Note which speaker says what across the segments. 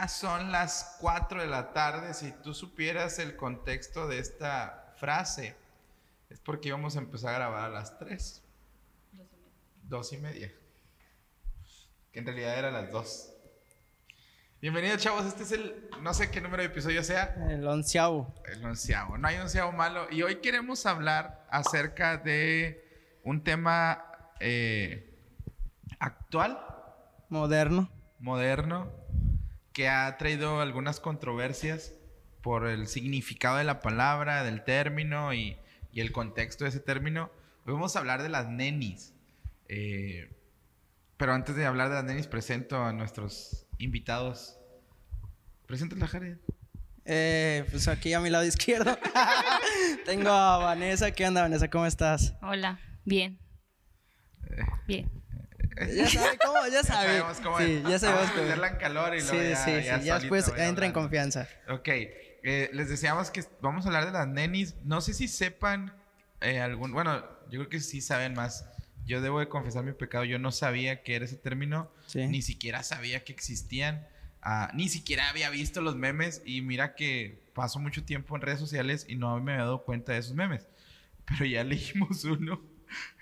Speaker 1: Ya son las 4 de la tarde. Si tú supieras el contexto de esta frase, es porque íbamos a empezar a grabar a las 3. Dos y media. Que en realidad era las 2. Bienvenidos, chavos. Este es el, no sé qué número de episodio sea.
Speaker 2: El onceavo.
Speaker 1: El onceavo. No hay onceavo malo. Y hoy queremos hablar acerca de un tema eh, actual,
Speaker 2: Moderno.
Speaker 1: moderno, que ha traído algunas controversias por el significado de la palabra, del término y, y el contexto de ese término. Hoy vamos a hablar de las nenis. Eh, pero antes de hablar de las nenis, presento a nuestros invitados. Preséntala, Jared.
Speaker 2: Eh, pues aquí a mi lado izquierdo tengo a Vanessa. ¿Qué onda, Vanessa? ¿Cómo estás?
Speaker 3: Hola, bien. Bien.
Speaker 2: Ya sabe cómo, ya
Speaker 1: Ya
Speaker 2: sabe.
Speaker 1: sabemos cómo
Speaker 2: sí, ya sabemos
Speaker 1: Vamos a
Speaker 2: cómo.
Speaker 1: meterla en calor y
Speaker 2: Sí,
Speaker 1: luego ya,
Speaker 2: sí, sí.
Speaker 1: ya
Speaker 2: Ya,
Speaker 1: solita
Speaker 2: después entra en
Speaker 1: hablando.
Speaker 2: confianza.
Speaker 1: Ok, eh, les decíamos que vamos a hablar de las nenis. No sé si sepan eh, algún, bueno, yo creo que sí saben más. Yo debo de confesar mi pecado. Yo no sabía que era ese término,
Speaker 2: Sí.
Speaker 1: ni siquiera sabía que existían, Ah, ni siquiera había visto los memes. Y mira que paso mucho tiempo en redes sociales y no me había dado cuenta de esos memes. Pero ya leímos uno,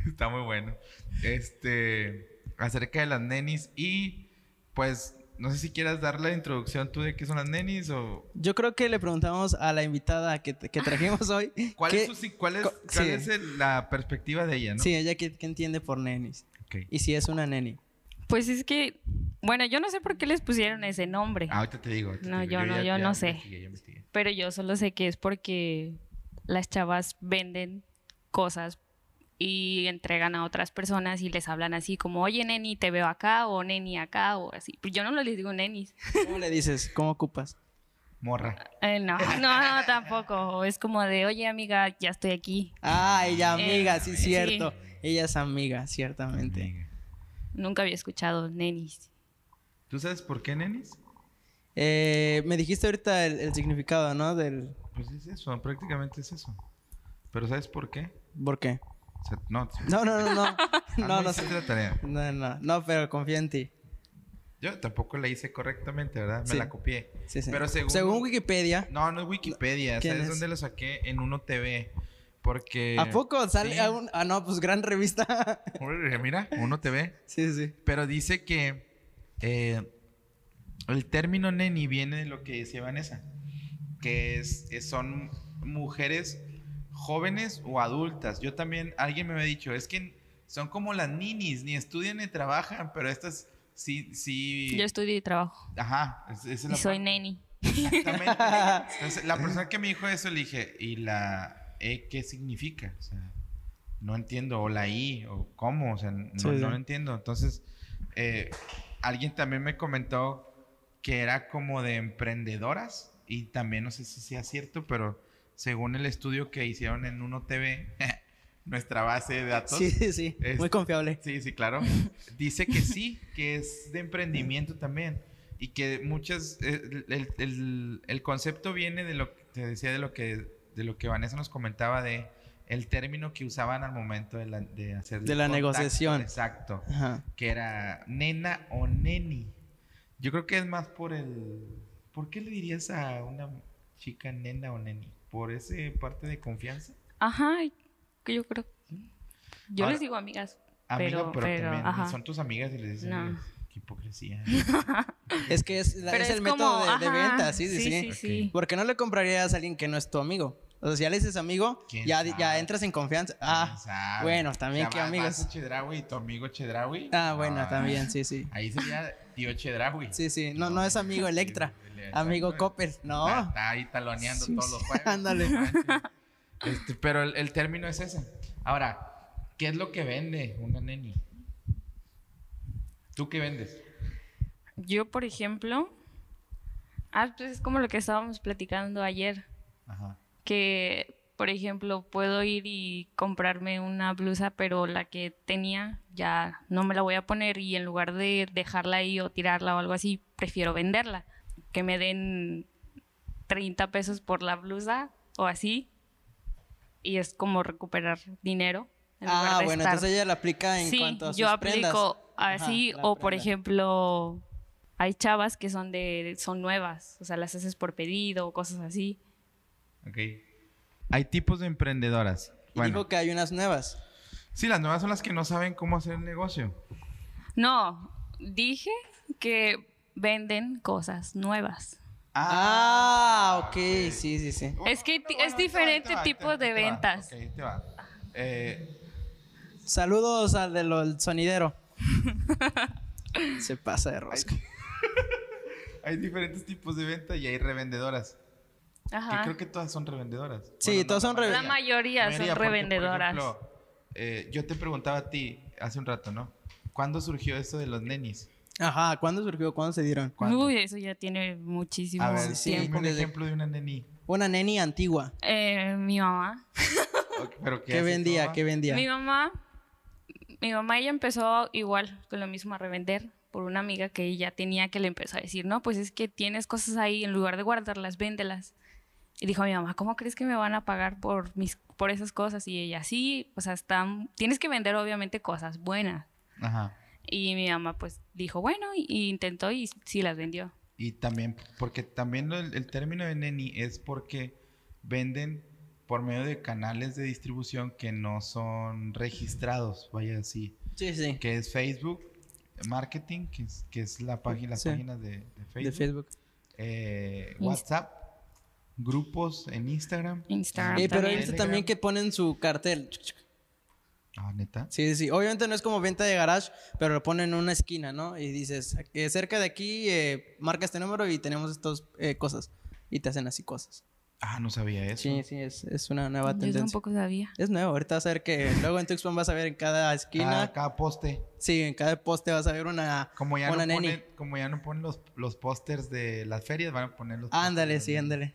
Speaker 1: está muy bueno. Este, acerca de las nenis y pues. No sé si quieras dar la introducción tú de qué son las nenis o
Speaker 2: Yo creo que le preguntamos a la invitada que, que trajimos hoy.
Speaker 1: ¿Cuál
Speaker 2: qué-
Speaker 1: es, su cuál es, cuál
Speaker 2: sí.
Speaker 1: es el- la perspectiva de ella, no?
Speaker 2: Sí, ella que, que entiende por nenis.
Speaker 1: Ok.
Speaker 2: Y si es una neni.
Speaker 3: Pues es que, bueno, yo no sé por qué les pusieron ese nombre,
Speaker 1: Ah, ahorita te digo. ahorita
Speaker 3: No,
Speaker 1: te digo.
Speaker 3: yo no- yo no sé.
Speaker 1: investigué, ya investigué.
Speaker 3: pero yo solo sé que es porque las chavas venden cosas y entregan a otras personas y les hablan así como, oye, neni, te veo acá o neni acá o así. Pues yo no les digo nenis.
Speaker 2: ¿Cómo le dices? ¿Cómo ocupas?
Speaker 1: Morra.
Speaker 3: Eh, no, no, no, tampoco. Es como de, oye, amiga, ya estoy aquí.
Speaker 2: Ah, ella amiga, sí,
Speaker 3: Eh,
Speaker 2: cierto. Ella es amiga, ciertamente.
Speaker 1: Amiga.
Speaker 3: Nunca había escuchado nenis.
Speaker 1: ¿Tú sabes por qué, nenis?
Speaker 2: Eh, me dijiste ahorita el, el significado, ¿no? Del...
Speaker 1: Pues es eso, prácticamente es eso. ¿Pero sabes por qué?
Speaker 2: ¿Por qué?
Speaker 1: No,
Speaker 2: No, no, no, no.
Speaker 1: Ah,
Speaker 2: No, no
Speaker 1: la tarea.
Speaker 2: No, no, no, pero confío en ti.
Speaker 1: Yo tampoco la hice correctamente, ¿verdad? Me
Speaker 2: Sí.
Speaker 1: la copié.
Speaker 2: Sí, sí.
Speaker 1: Pero según...
Speaker 2: Wikipedia,
Speaker 1: No, no es Wikipedia.
Speaker 2: ¿Quién
Speaker 1: ¿Sabes
Speaker 2: es?
Speaker 1: dónde lo saqué? En Uno TV. Porque...
Speaker 2: ¿a poco sale
Speaker 1: Sí.
Speaker 2: a un... Ah, no, pues gran revista.
Speaker 1: Mira, Uno TV.
Speaker 2: sí, sí.
Speaker 1: Pero dice que eh, el término neni viene de lo que decía Vanessa, que es, es- son mujeres jóvenes o adultas. Yo también, alguien me había dicho, es que son como las ninis, ni estudian ni trabajan, pero estas sí, sí.
Speaker 3: Yo estudio y trabajo.
Speaker 1: Ajá, es- esa es
Speaker 3: Y
Speaker 1: la
Speaker 3: soy
Speaker 1: parte.
Speaker 3: neni.
Speaker 1: Exactamente. Entonces, la persona que me dijo eso le dije, ¿y la E qué significa? O sea, no entiendo, o la I, o cómo, o sea, no,
Speaker 2: Sí,
Speaker 1: no lo entiendo. Entonces, eh, alguien también me comentó que era como de emprendedoras, y también no sé si sea cierto, pero según el estudio que hicieron en Uno TV, nuestra base de datos.
Speaker 2: Sí, sí, sí.
Speaker 1: Es-
Speaker 2: Muy confiable.
Speaker 1: Sí, sí, claro. Dice que sí, que es de emprendimiento también. Y que muchas. El, el- el- el concepto viene de lo que te decía, de lo que, de lo que Vanessa nos comentaba de el término que usaban al momento de, la, de hacer.
Speaker 2: De la
Speaker 1: contacto.
Speaker 2: negociación.
Speaker 1: Exacto.
Speaker 2: Ajá.
Speaker 1: Que era nena o neni. Yo creo que es más por el. ¿Por qué le dirías a una chica nena o neni? ¿Por ese parte de confianza?
Speaker 3: Ajá, que yo creo. Yo
Speaker 1: Ahora-
Speaker 3: les digo amigas.
Speaker 1: Amiga,
Speaker 3: Pero-
Speaker 1: pero,
Speaker 3: pero,
Speaker 1: también
Speaker 3: ajá.
Speaker 1: son tus amigas y les
Speaker 3: No.
Speaker 1: "Oye, qué hipocresía.
Speaker 2: Es que es, la-
Speaker 3: Pero
Speaker 2: es el método de, venta, sí, sí, sí.
Speaker 3: sí, sí, sí.
Speaker 2: Porque no le comprarías a alguien que no es tu amigo. O sea, si ya le dices amigo,
Speaker 1: ¿Quién
Speaker 2: ya, entras en confianza. Ah, bueno, también
Speaker 1: O sea,
Speaker 2: que
Speaker 1: vas-
Speaker 2: amigos.
Speaker 1: vas Chedraui y tu amigo Chedraui.
Speaker 2: Ah, bueno,
Speaker 1: No,
Speaker 2: también, sí, sí.
Speaker 1: Ahí sería tío Chedraui.
Speaker 2: Sí, sí. No, no es amigo Electra. Amigo Copper. No.
Speaker 1: Está, está ahí taloneando
Speaker 2: Sí,
Speaker 1: todos
Speaker 2: sí.
Speaker 1: los jueves.
Speaker 2: Ándale.
Speaker 1: Este, pero el, el término es ese. Ahora, ¿qué es lo que vende una neni? ¿Tú qué vendes?
Speaker 3: Yo, por ejemplo. Ah, pues es como lo que estábamos platicando ayer.
Speaker 1: Ajá.
Speaker 3: Que, por ejemplo, puedo ir y comprarme una blusa, pero la que tenía ya no me la voy a poner y en lugar de dejarla ahí o tirarla o algo así, prefiero venderla. Que me den 30 pesos por la blusa o así. Y es como recuperar dinero. en lugar
Speaker 2: Ah,
Speaker 3: de
Speaker 2: bueno,
Speaker 3: estar-
Speaker 2: entonces ella la aplica en
Speaker 3: sí,
Speaker 2: cuanto a sus
Speaker 3: yo
Speaker 2: prendas.
Speaker 3: aplico
Speaker 2: Ajá,
Speaker 3: así
Speaker 2: la
Speaker 3: o por
Speaker 2: prenda.
Speaker 3: ejemplo hay chavas que son de son nuevas, o sea, las haces por pedido o cosas así.
Speaker 1: Ok. Hay tipos de emprendedoras.
Speaker 2: Y
Speaker 1: Bueno,
Speaker 2: dijo que hay unas nuevas.
Speaker 1: sí, las nuevas son las que no saben cómo hacer el negocio.
Speaker 3: No, dije que venden cosas nuevas.
Speaker 2: Ah, ok, sí, sí, sí.
Speaker 3: Es que es diferente tipo de
Speaker 1: te va,
Speaker 3: ventas.
Speaker 1: ok, ahí te va. Eh,
Speaker 2: Saludos al de lo- el sonidero. Se pasa de rosca.
Speaker 1: hay diferentes tipos de venta y hay revendedoras. Que creo que todas son revendedoras.
Speaker 2: Sí, todas son
Speaker 3: La
Speaker 2: revendedoras.
Speaker 3: mayoría son
Speaker 1: porque, por
Speaker 3: revendedoras.
Speaker 1: ejemplo, eh, yo te preguntaba a ti hace un rato, ¿no? ¿Cuándo surgió esto de los nenis?
Speaker 2: Ajá, ¿cuándo surgió? ¿Cuándo se dieron?
Speaker 1: ¿Cuándo?
Speaker 3: Uy, eso ya tiene muchísimo
Speaker 1: A ver,
Speaker 2: sí,
Speaker 3: tiempo.
Speaker 1: un
Speaker 2: desde-
Speaker 1: ejemplo de una neni.
Speaker 2: Una neni antigua.
Speaker 3: Eh, mi mamá.
Speaker 1: ¿Pero qué
Speaker 2: ¿Qué
Speaker 1: hace tu
Speaker 2: vendía?
Speaker 1: mamá?
Speaker 2: ¿Qué vendía?
Speaker 3: Mi mamá, mi mamá ella empezó igual con lo mismo a revender por una amiga que ella tenía que le empezó a decir, no, pues es que tienes cosas ahí, en lugar de guardarlas, véndelas. Y dijo mi mamá, ¿cómo crees que me van a pagar por mis por esas cosas? Y ella, sí, o sea, están, tienes que vender obviamente cosas buenas.
Speaker 1: Ajá.
Speaker 3: Y mi mamá pues dijo, bueno, y, y intentó y sí las vendió.
Speaker 1: Y también, porque también el, el término de neni es porque venden por medio de canales de distribución que no son registrados, vaya así.
Speaker 2: Sí, sí.
Speaker 1: Que es Facebook Marketing, que es, que es la página, las
Speaker 2: Sí.
Speaker 1: páginas de, de Facebook.
Speaker 2: De Facebook.
Speaker 1: eh, WhatsApp, grupos en Instagram.
Speaker 3: Instagram
Speaker 2: Eh, pero
Speaker 3: también.
Speaker 2: he visto también que ponen su cartel.
Speaker 1: Ah, neta.
Speaker 2: Sí, sí, sí. Obviamente no es como venta de garage, pero lo ponen en una esquina, ¿no? Y dices, eh, cerca de aquí, eh, marca este número y tenemos estas cosas. Y te hacen así cosas.
Speaker 1: Ah, no sabía eso.
Speaker 2: Sí, sí, es, es una nueva
Speaker 3: Yo
Speaker 2: tendencia.
Speaker 3: tampoco sabía.
Speaker 2: Es nuevo, ahorita vas a ver que luego en Tuxpan vas a ver en cada esquina.
Speaker 1: Cada, cada poste.
Speaker 2: Sí, en cada poste vas a ver una,
Speaker 1: Como ya,
Speaker 2: una
Speaker 1: no
Speaker 2: neni.
Speaker 1: ponen, como ya no ponen los, los pósters de las ferias, van a poner los
Speaker 2: Ándale, sí,
Speaker 1: de-
Speaker 2: ándale.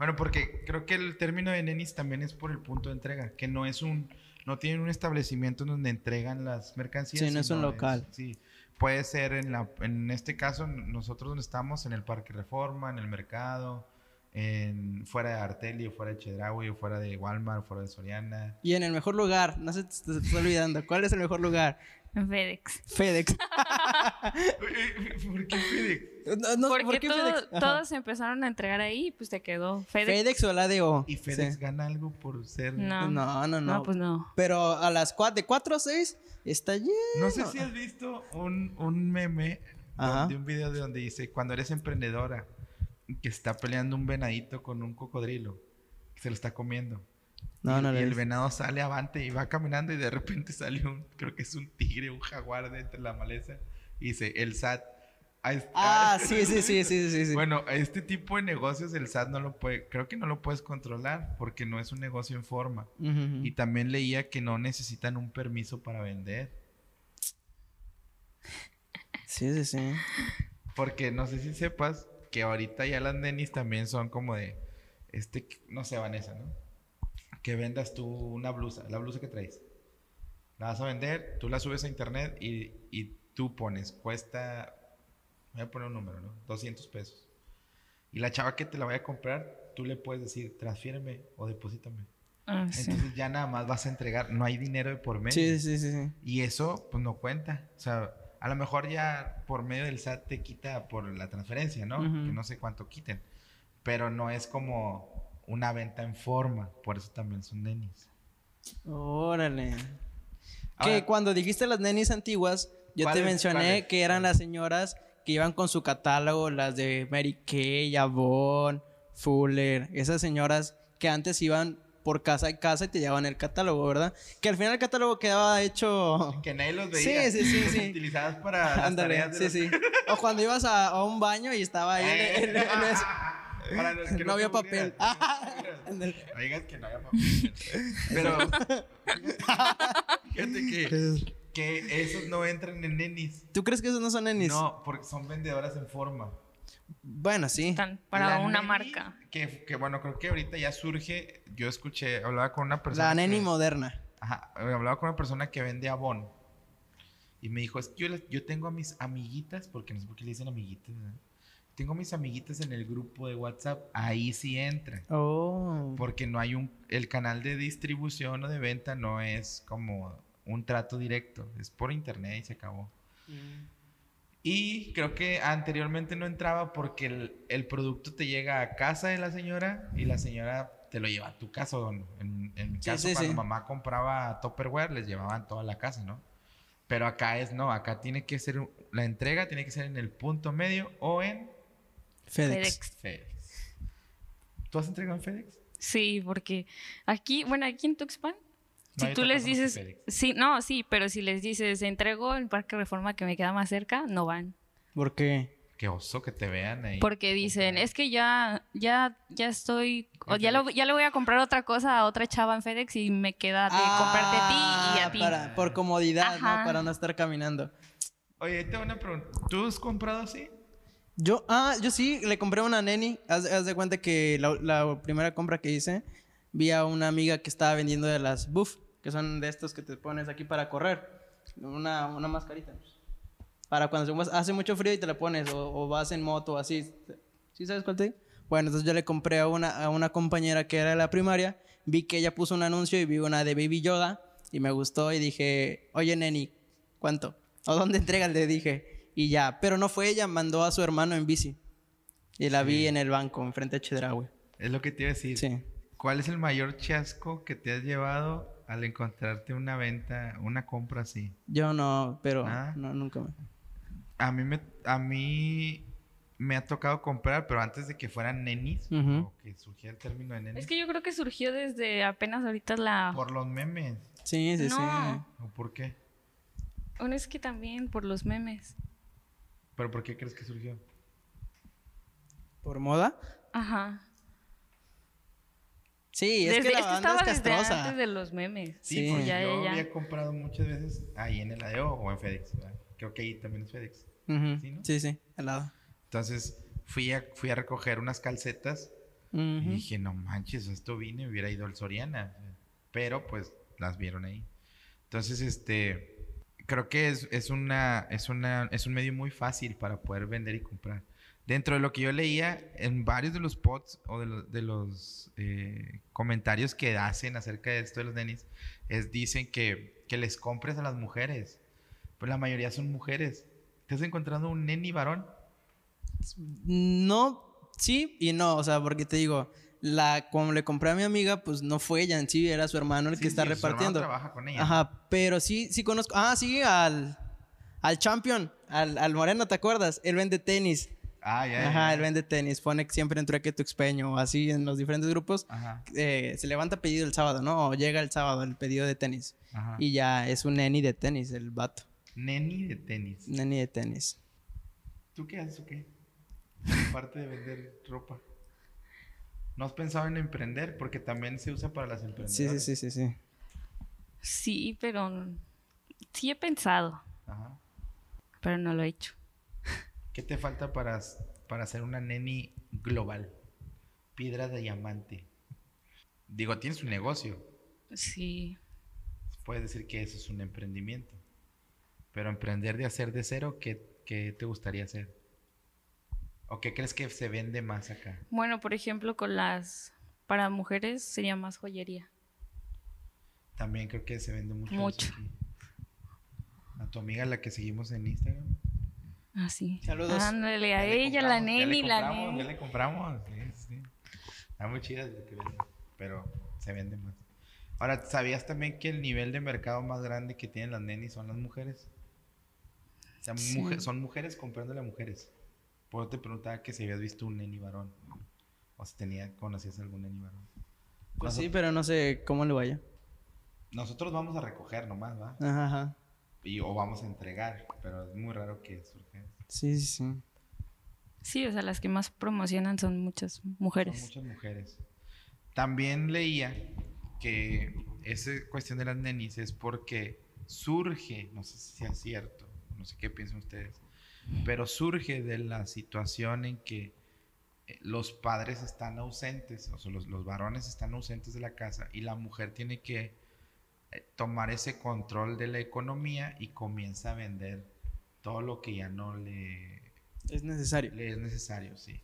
Speaker 1: Bueno, porque creo que el término de nenis también es por el punto de entrega, que no es un, no tienen un establecimiento donde entregan las mercancías.
Speaker 2: Sí, no es un local.
Speaker 1: sí, puede ser en la, en este caso nosotros donde estamos en el Parque Reforma, en el mercado, en fuera de Arteli o fuera de Chedraui o fuera de Walmart, fuera de Soriana.
Speaker 2: Y en el mejor lugar, no se te, te está olvidando, ¿cuál es el mejor lugar?
Speaker 3: FedEx.
Speaker 2: FedEx.
Speaker 1: ¿Por qué FedEx?
Speaker 2: No, no,
Speaker 3: Porque
Speaker 2: ¿por qué
Speaker 3: todo-
Speaker 2: FedEx?
Speaker 3: Todos empezaron a entregar ahí y pues te quedó FedEx.
Speaker 2: FedEx o la ADO.
Speaker 1: ¿Y FedEx
Speaker 2: Sí.
Speaker 1: gana algo por ser?
Speaker 3: No.
Speaker 2: No, no, no.
Speaker 3: No, pues no.
Speaker 2: Pero a las 4, de 4 a 6 está lleno.
Speaker 1: No sé si has visto un, un meme
Speaker 2: Ajá.
Speaker 1: de un video de donde dice, cuando eres emprendedora, que está peleando un venadito con un cocodrilo, que se lo está comiendo.
Speaker 2: No,
Speaker 1: y,
Speaker 2: no
Speaker 1: el venado sale avante y va caminando y de repente sale un, creo que es un tigre, un jaguar de entre la maleza. Y dice, el SAT.
Speaker 2: Ah, sí, sí, sí, sí, sí.
Speaker 1: Bueno, este tipo de negocios el SAT no lo puede, creo que no lo puedes controlar porque no es un negocio en forma. Y también leía que no necesitan un permiso para vender.
Speaker 2: Sí, sí, sí.
Speaker 1: Porque no sé si sepas que ahorita ya las nenis también son como de, este, no sé, Vanessa, ¿no? Que vendas tú una blusa, la blusa que traes. La vas a vender, tú la subes a internet y, y tú pones, cuesta, voy a poner un número, ¿no? 200 pesos. Y la chava que te la vaya a comprar, tú le puedes decir, transfiéreme o deposítame.
Speaker 3: Ah, sí.
Speaker 1: Entonces ya nada más vas a entregar, no hay dinero de por medio.
Speaker 2: Sí, sí, sí, sí.
Speaker 1: Y eso, pues no cuenta. O sea, a lo mejor ya por medio del SAT te quita por la transferencia, ¿no? Que no sé cuánto quiten. Pero no es como una venta en forma. Por eso también son nenis.
Speaker 2: Órale.
Speaker 1: Ahora-
Speaker 2: que cuando dijiste las nenis antiguas, yo
Speaker 1: ¿Cuál
Speaker 2: te mencioné que eran las señoras que iban con su catálogo, las de Mary Kay, Avon, Fuller, esas señoras que antes iban por casa en casa y te llevaban el catálogo, ¿verdad? Que al final el catálogo quedaba hecho...
Speaker 1: Que nadie los
Speaker 2: Sí,
Speaker 1: veía.
Speaker 2: sí, sí, sí.
Speaker 1: Utilizadas para las
Speaker 2: Ándale,
Speaker 1: tareas de
Speaker 2: sí,
Speaker 1: los-
Speaker 2: sí. O cuando ibas a, a un baño y estaba ahí en- en- en eso.
Speaker 1: Para los que
Speaker 2: No había papel.
Speaker 1: No digas que no había papel. Pero fíjate que, que esos no entran en nenis.
Speaker 2: ¿Tú crees que esos no son nenis?
Speaker 1: No, porque son vendedoras en forma.
Speaker 2: Bueno, sí.
Speaker 3: Están para
Speaker 1: La
Speaker 3: una
Speaker 1: neni,
Speaker 3: marca.
Speaker 1: Que, que bueno, creo que ahorita ya surge. Yo escuché, hablaba con una persona.
Speaker 2: La neni
Speaker 1: que-
Speaker 2: moderna.
Speaker 1: Ajá, hablaba con una persona que vende Avon. Y me dijo, es que yo, yo tengo a mis amiguitas, porque no sé por qué le dicen amiguitas. Tengo mis amiguitas en el grupo de WhatsApp. Ahí sí entran.
Speaker 2: Oh.
Speaker 1: Porque no hay un. El canal de distribución o de venta no es como un trato directo. Es por internet y se acabó. Y creo que anteriormente no entraba porque el, el producto te llega a casa de la señora y la señora te lo lleva a tu casa. En, en mi caso,
Speaker 2: sí,
Speaker 1: cuando
Speaker 2: sí.
Speaker 1: mamá compraba Tupperware, les llevaban toda la casa, ¿no? Pero acá es no, acá tiene que ser, la entrega tiene que ser en el punto medio o en
Speaker 2: FedEx.
Speaker 3: FedEx.
Speaker 1: FedEx. ¿Tú has entregado en FedEx?
Speaker 3: Sí, porque aquí, bueno, aquí en Tuxpan,
Speaker 1: No,
Speaker 3: si tú les dices, sí, no, sí, pero si les dices, entrego en Parque Reforma que me queda más cerca, no van.
Speaker 2: ¿Por qué?
Speaker 1: Qué oso que te vean ahí.
Speaker 3: Porque dicen, es que ya, ya, ya estoy, o ya, lo, ya le voy a comprar otra cosa a otra chava en FedEx y me queda de comprarte a ti y a
Speaker 2: Ah,
Speaker 3: ti.
Speaker 2: para- por comodidad,
Speaker 3: Ajá.
Speaker 2: ¿no? Para no estar caminando.
Speaker 1: Oye, tengo una pregunta. ¿Tú has comprado así?
Speaker 2: Yo, ah, yo sí, le compré una neni. Haz, haz de cuenta que la, primera compra que hice, vi a una amiga que estaba vendiendo de las Buff, que son de estos que te pones aquí para correr. Una, una mascarita. Para cuando hace mucho frío y te la pones, o, o vas en moto, así. ¿Sí sabes cuál te digo? Bueno, entonces yo le compré a una, a una compañera que era de la primaria, vi que ella puso un anuncio y vi una de Baby Yoda y me gustó y dije, oye, neni, ¿cuánto? ¿O dónde entregas? Le dije. Y ya, pero no fue ella, mandó a su hermano en bici. Y la vi en el banco, enfrente de Chedraui.
Speaker 1: Es lo que te iba a decir.
Speaker 2: Sí.
Speaker 1: ¿Cuál es el mayor chasco que te has llevado al encontrarte una venta, una compra así?
Speaker 2: Yo no, pero
Speaker 1: Ah.
Speaker 2: no, nunca me...
Speaker 1: A mí me, a mí me ha tocado comprar, pero antes de que fueran nenis, o que surgiera el término de nenis,
Speaker 3: Es que yo creo que surgió desde apenas ahorita la...
Speaker 1: por los memes.
Speaker 2: Sí, sí,
Speaker 3: No.
Speaker 2: sí.
Speaker 1: ¿O por qué?
Speaker 3: Bueno, es que también por los memes.
Speaker 1: ¿Pero por qué crees que surgió?
Speaker 2: ¿Por moda?
Speaker 3: Ajá.
Speaker 2: Sí, es
Speaker 3: Desde-
Speaker 2: que la
Speaker 3: es que
Speaker 2: banda
Speaker 3: estaba
Speaker 2: es
Speaker 3: desde
Speaker 2: castrosa.
Speaker 3: antes de los memes.
Speaker 1: Sí,
Speaker 2: Sí.
Speaker 1: porque
Speaker 3: Ya,
Speaker 1: yo
Speaker 3: ya,
Speaker 1: había comprado muchas veces ahí en el ADO o en FedEx. ¿verdad? Creo que ahí también es FedEx. Sí, ¿no?
Speaker 2: Sí, sí, al lado.
Speaker 1: Entonces fui a, fui a recoger unas calcetas y dije, no manches, esto vine, hubiera ido al Soriana. Pero pues las vieron ahí. Entonces, este, creo que es, es, una, es, una, es un medio muy fácil para poder vender y comprar. Dentro de lo que yo leía, en varios de los pods o de, lo- de los eh, comentarios que hacen acerca de esto de los nenis, es, dicen que, que les compres a las mujeres. Pues la mayoría son mujeres. ¿Te has encontrado un neni varón?
Speaker 2: No, sí y no, o sea, porque te digo, la como le compré a mi amiga, pues no fue ella en sí, era su hermano el
Speaker 1: Sí,
Speaker 2: que está
Speaker 1: sí, su
Speaker 2: repartiendo.
Speaker 1: trabaja con ella.
Speaker 2: Ajá, pero sí, sí conozco. Ah, sí, al, al champion, al, al moreno, ¿te acuerdas? Él vende tenis.
Speaker 1: Ah, ya, ya,
Speaker 2: Ajá, él vende tenis. Pone siempre en trueque tu expeño o así en los diferentes grupos.
Speaker 1: Ajá,
Speaker 2: eh, se levanta pedido el sábado, ¿no? O llega el sábado el pedido de tenis.
Speaker 1: ajá.
Speaker 2: Y ya es un neni de tenis, el vato.
Speaker 1: Neni de tenis.
Speaker 2: Neni de tenis.
Speaker 1: ¿Tú qué haces o qué? Aparte de vender ropa. ¿No has pensado en emprender? Porque también se usa para las emprendedoras.
Speaker 2: Sí, sí, sí, sí, sí.
Speaker 3: Sí, pero sí he pensado,
Speaker 1: Ajá.
Speaker 3: pero no lo he hecho.
Speaker 1: ¿Qué te falta para, para ser una neni global? Piedra de diamante. Digo, tienes un negocio.
Speaker 3: Sí.
Speaker 1: Puedes decir que eso es un emprendimiento. Pero emprender de hacer de cero, ¿qué, qué te gustaría hacer? ¿O qué crees que se vende más acá?
Speaker 3: Bueno, por ejemplo, con las para mujeres sería más joyería.
Speaker 1: También creo que se vende mucho.
Speaker 3: Mucho.
Speaker 1: aquí. A tu amiga, la que seguimos en Instagram.
Speaker 3: Así.
Speaker 2: Saludos.
Speaker 3: Ándale, a ella, la
Speaker 1: compramos, ya le
Speaker 3: neni, la
Speaker 1: compramos, Ya
Speaker 3: neni.
Speaker 1: le compramos. Sí, sí. Está muy chida lo que vende, pero se vende más. Ahora, ¿sabías también que el nivel de mercado más grande que tienen las nenis son las mujeres? O sea,
Speaker 3: Sí.
Speaker 1: mujer- son mujeres comprándole a mujeres. Por eso te preguntaba que si habías visto un neni varón. O si tenía, conocías algún neni varón.
Speaker 2: Pues sí, pero no sé cómo le vaya.
Speaker 1: Nosotros vamos a recoger nomás, ¿va?
Speaker 2: Ajá, ajá.
Speaker 1: Y, o vamos a entregar, pero es muy raro que surja.
Speaker 2: Sí, sí, sí.
Speaker 3: Sí, o sea, las que más promocionan son muchas
Speaker 1: Son
Speaker 3: mujeres.
Speaker 1: muchas mujeres. También leía que esa cuestión de las nenis es porque surge, no sé si sea cierto, no sé qué piensan ustedes, pero surge de la situación en que eh, los padres están ausentes, o sea, los, los varones están ausentes de la casa y la mujer tiene que eh, tomar ese control de la economía y comienza a vender todo lo que ya no le,
Speaker 2: Es necesario.
Speaker 1: le es necesario, sí.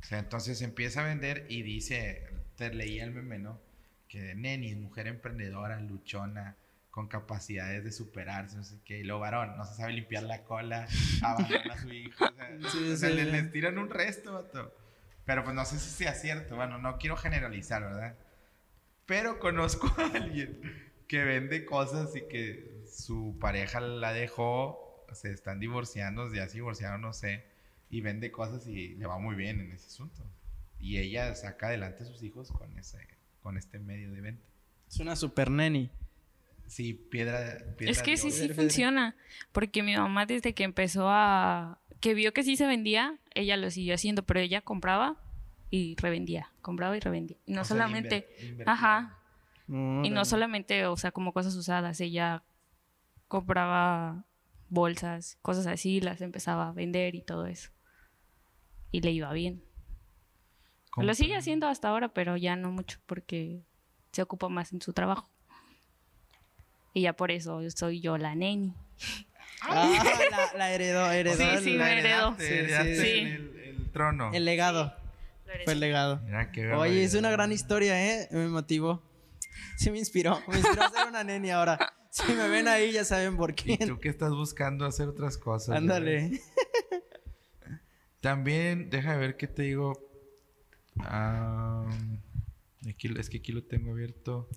Speaker 1: O sea, entonces empieza a vender y dice, te leía el meme, ¿no? Que Neni, mujer emprendedora, luchona, con capacidades de superarse, no sé qué. Y luego varón, no se sabe limpiar la cola, abandona a su hijo. O sea,
Speaker 2: Sí,
Speaker 1: o sea,
Speaker 2: sí.
Speaker 1: le- les, tiran un resto, vato. Pero pues no sé si sea cierto. Bueno, no quiero generalizar, ¿verdad? Pero conozco a alguien que vende cosas y que su pareja la dejó, se están divorciando, ya se divorciaron, no sé, y vende cosas y le va muy bien en ese asunto. Y ella saca adelante a sus hijos con, ese, con este medio de venta.
Speaker 2: Es una super neni.
Speaker 1: Sí, piedra. piedra
Speaker 3: Es que sí, sí funciona. Porque mi mamá desde que empezó a... Que vio que sí se vendía, ella lo siguió haciendo, pero ella compraba y revendía. Compraba y revendía. Y no
Speaker 1: O sea,
Speaker 3: solamente...
Speaker 1: inver-.
Speaker 3: Ajá. Y no solamente, o sea, como cosas usadas. Ella compraba bolsas, cosas así, las empezaba a vender y todo eso. Y le iba bien. Lo sigue haciendo hasta ahora, pero ya no mucho porque se ocupa más en su trabajo. Y ya por eso soy yo la neni.
Speaker 2: Ah, la, la heredó, heredó.
Speaker 3: Sí,
Speaker 2: el-
Speaker 3: sí,
Speaker 1: La
Speaker 3: me heredó.
Speaker 1: heredaste,
Speaker 2: Sí,
Speaker 1: heredaste
Speaker 3: sí.
Speaker 1: El, el- trono.
Speaker 2: El legado. Fue el legado.
Speaker 1: Mira qué
Speaker 2: Oye, es una gran historia, ¿eh? Me motivó. Sí me inspiró. Me inspiró a ser una neni ahora. Si me ven ahí, ya saben por
Speaker 1: Y
Speaker 2: qué.
Speaker 1: tú que estás buscando hacer otras cosas.
Speaker 2: Ándale.
Speaker 1: También, deja de ver qué te digo. Ah, aquí- es que aquí lo tengo abierto.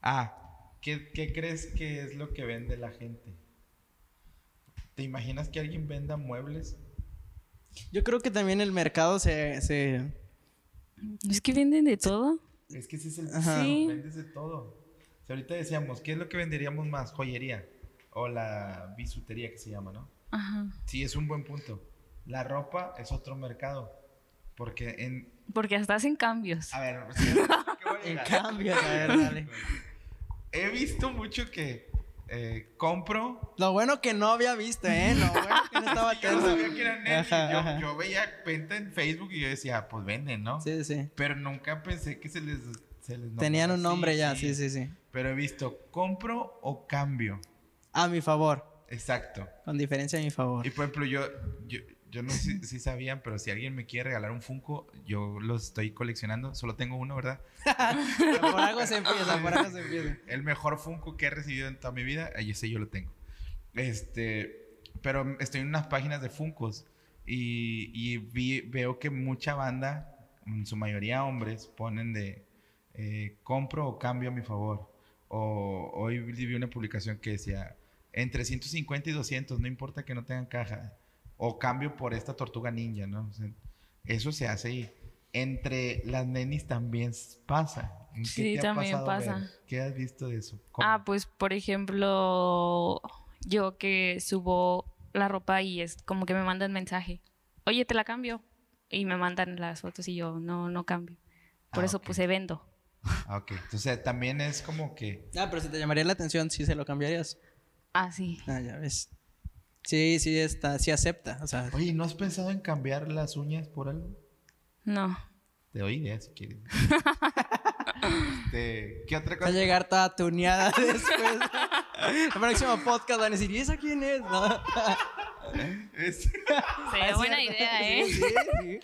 Speaker 1: Ah, ¿qué, qué crees que es lo que vende la gente? ¿Te imaginas que alguien venda muebles?
Speaker 2: Yo creo que también el mercado se... se...
Speaker 3: Es que venden de todo.
Speaker 1: Es que ese es el
Speaker 2: Ajá.
Speaker 3: Sí.
Speaker 1: vendes de todo. O sea, ahorita decíamos, ¿qué es lo que venderíamos más? Joyería o la bisutería que se llama, ¿no?
Speaker 3: Ajá.
Speaker 1: Sí, es un buen punto. La ropa es otro mercado. Porque en...
Speaker 3: Porque hasta hacen cambios.
Speaker 1: A ver, sí, ¿qué voy a
Speaker 2: En
Speaker 1: llegar?
Speaker 2: cambio, a ver, dale.
Speaker 1: He visto mucho que eh, compro...
Speaker 2: Lo bueno que no había visto, ¿eh? Lo bueno que no estaba
Speaker 1: Yo no
Speaker 2: atento.
Speaker 1: sabía que eran nenis.
Speaker 2: Ajá,
Speaker 1: yo,
Speaker 2: ajá.
Speaker 1: yo veía venta en Facebook y yo decía, pues venden, ¿no?
Speaker 2: Sí, sí.
Speaker 1: Pero nunca pensé que se les... se les
Speaker 2: Tenían un nombre
Speaker 1: así,
Speaker 2: ya, sí, sí, sí.
Speaker 1: Pero he visto, compro o cambio.
Speaker 2: A mi favor.
Speaker 1: Exacto.
Speaker 2: Con diferencia a mi favor.
Speaker 1: Y por ejemplo, yo, yo, yo no sé si, si sabían, pero si alguien me quiere regalar un Funko, yo los estoy coleccionando. Solo tengo uno, ¿verdad?
Speaker 2: por algo se empieza, por algo se empieza.
Speaker 1: El mejor Funko que he recibido en toda mi vida, ahí ese yo lo tengo. Este, pero estoy en unas páginas de Funkos y, y vi- veo que mucha banda, en su mayoría hombres, ponen de eh, compro o cambio a mi favor. O hoy vi una publicación que decía entre 150 y 200, no importa que no tengan caja. O cambio por esta tortuga ninja, ¿no? O sea, eso se hace y entre las nenis también pasa. ¿En qué
Speaker 3: Sí,
Speaker 1: te ha
Speaker 3: también
Speaker 1: ver?
Speaker 3: pasa.
Speaker 1: ¿Qué has visto de eso? ¿Cómo?
Speaker 3: Ah, pues por ejemplo, yo que subo la ropa y es como que me mandan mensaje. Oye, te la cambio. Y me mandan las fotos y yo no, no cambio. Por
Speaker 1: Ah,
Speaker 3: eso
Speaker 1: ok.
Speaker 3: puse vendo.
Speaker 1: Ah, ok. Entonces también es como que...
Speaker 2: Ah, pero si te llamaría la atención, sí se lo cambiarías.
Speaker 3: Ah, sí.
Speaker 2: Ah, ya ves. Sí, sí está, sí acepta. O sea,
Speaker 1: Oye, ¿no has pensado en cambiar las uñas por algo?
Speaker 3: No.
Speaker 1: Te doy idea si quieres. Este, ¿Qué otra
Speaker 2: va a
Speaker 1: cosa?
Speaker 2: llegar toda tuneada después. El próximo podcast van a decir, ¿y esa quién es? No.
Speaker 1: Es-
Speaker 3: Sería
Speaker 2: Es
Speaker 3: buena idea, ¿eh?
Speaker 2: Sí, sí.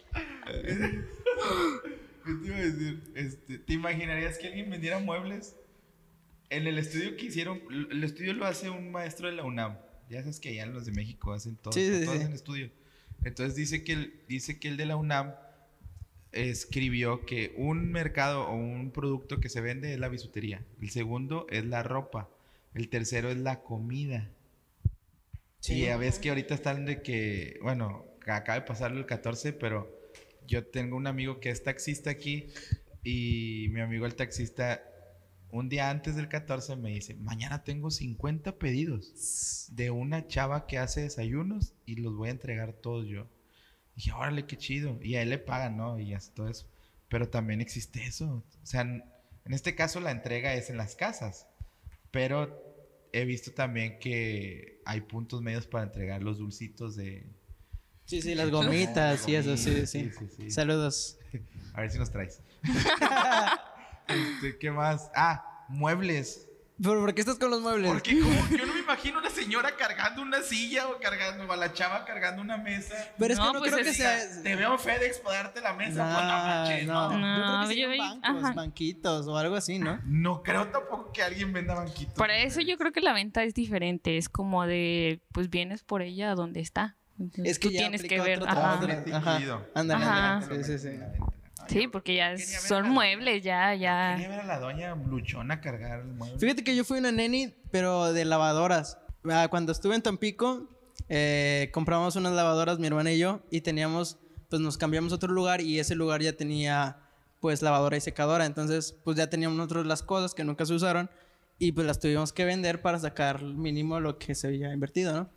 Speaker 1: ¿Qué te iba a decir? Este, ¿Te imaginarías que alguien vendiera muebles? En el estudio que hicieron, el estudio lo hace un maestro de la UNAM. Ya sabes que allá los de México hacen todo,
Speaker 2: Sí, sí,
Speaker 1: todos
Speaker 2: sí.
Speaker 1: en estudio. Entonces dice que el, dice que el de la UNAM escribió que un mercado o un producto que se vende es la bisutería. El segundo es la ropa. El tercero es la comida.
Speaker 2: Sí.
Speaker 1: Y ya ves que ahorita están de que, bueno, acaba de pasarlo el 14, pero yo tengo un amigo que es taxista aquí y mi amigo el taxista un día antes del 14 me dice, mañana tengo 50 pedidos de una chava que hace desayunos y los voy a entregar todos yo. Y dije, órale, qué chido. Y a él le pagan, ¿no? Y hace todo eso. Pero también existe eso. O sea, en este caso la entrega es en las casas. Pero he visto también que hay puntos medios para entregar los dulcitos de...
Speaker 2: Sí, sí, las gomitas y eso, sí, sí.
Speaker 1: Sí, sí, sí.
Speaker 2: Saludos.
Speaker 1: A ver si nos traes. Este, ¿Qué más? Ah, muebles.
Speaker 2: ¿Pero por qué estás con los muebles?
Speaker 1: Porque como yo no me imagino una señora cargando una silla o cargando, o a la chava cargando una mesa.
Speaker 2: Pero es
Speaker 3: No,
Speaker 2: que no
Speaker 3: pues
Speaker 2: creo que sea...
Speaker 1: Te veo FedEx para darte la mesa. pues no manches,
Speaker 2: no,
Speaker 1: no.
Speaker 2: Yo creo
Speaker 3: No,
Speaker 2: que
Speaker 3: yo vi-
Speaker 2: bancos,
Speaker 3: ajá.
Speaker 2: banquitos o algo así, ¿no?
Speaker 1: No creo tampoco que alguien venda banquitos.
Speaker 3: Para eso yo creo que la venta es diferente. Es como de, pues vienes por ella a donde está. Entonces,
Speaker 2: Es que
Speaker 3: tú
Speaker 2: ya
Speaker 3: tienes que ver.
Speaker 2: otro
Speaker 3: Ajá.
Speaker 2: Ajá. Ándale, ándale. Sí, sí, sí.
Speaker 3: Sí, porque ya
Speaker 1: Quería
Speaker 3: son muebles, ya,
Speaker 1: Quería
Speaker 3: ya.
Speaker 1: ver a la doña luchona cargar el mueble.
Speaker 2: Fíjate que yo fui una neni, pero de lavadoras. Ah, Cuando estuve en Tampico, eh, compramos unas lavadoras, mi hermana y yo, y teníamos, pues nos cambiamos a otro lugar y ese lugar ya tenía, pues, lavadora y secadora. Entonces, pues ya teníamos nosotros las cosas que nunca se usaron y pues las tuvimos que vender para sacar mínimo lo que se había invertido, ¿no?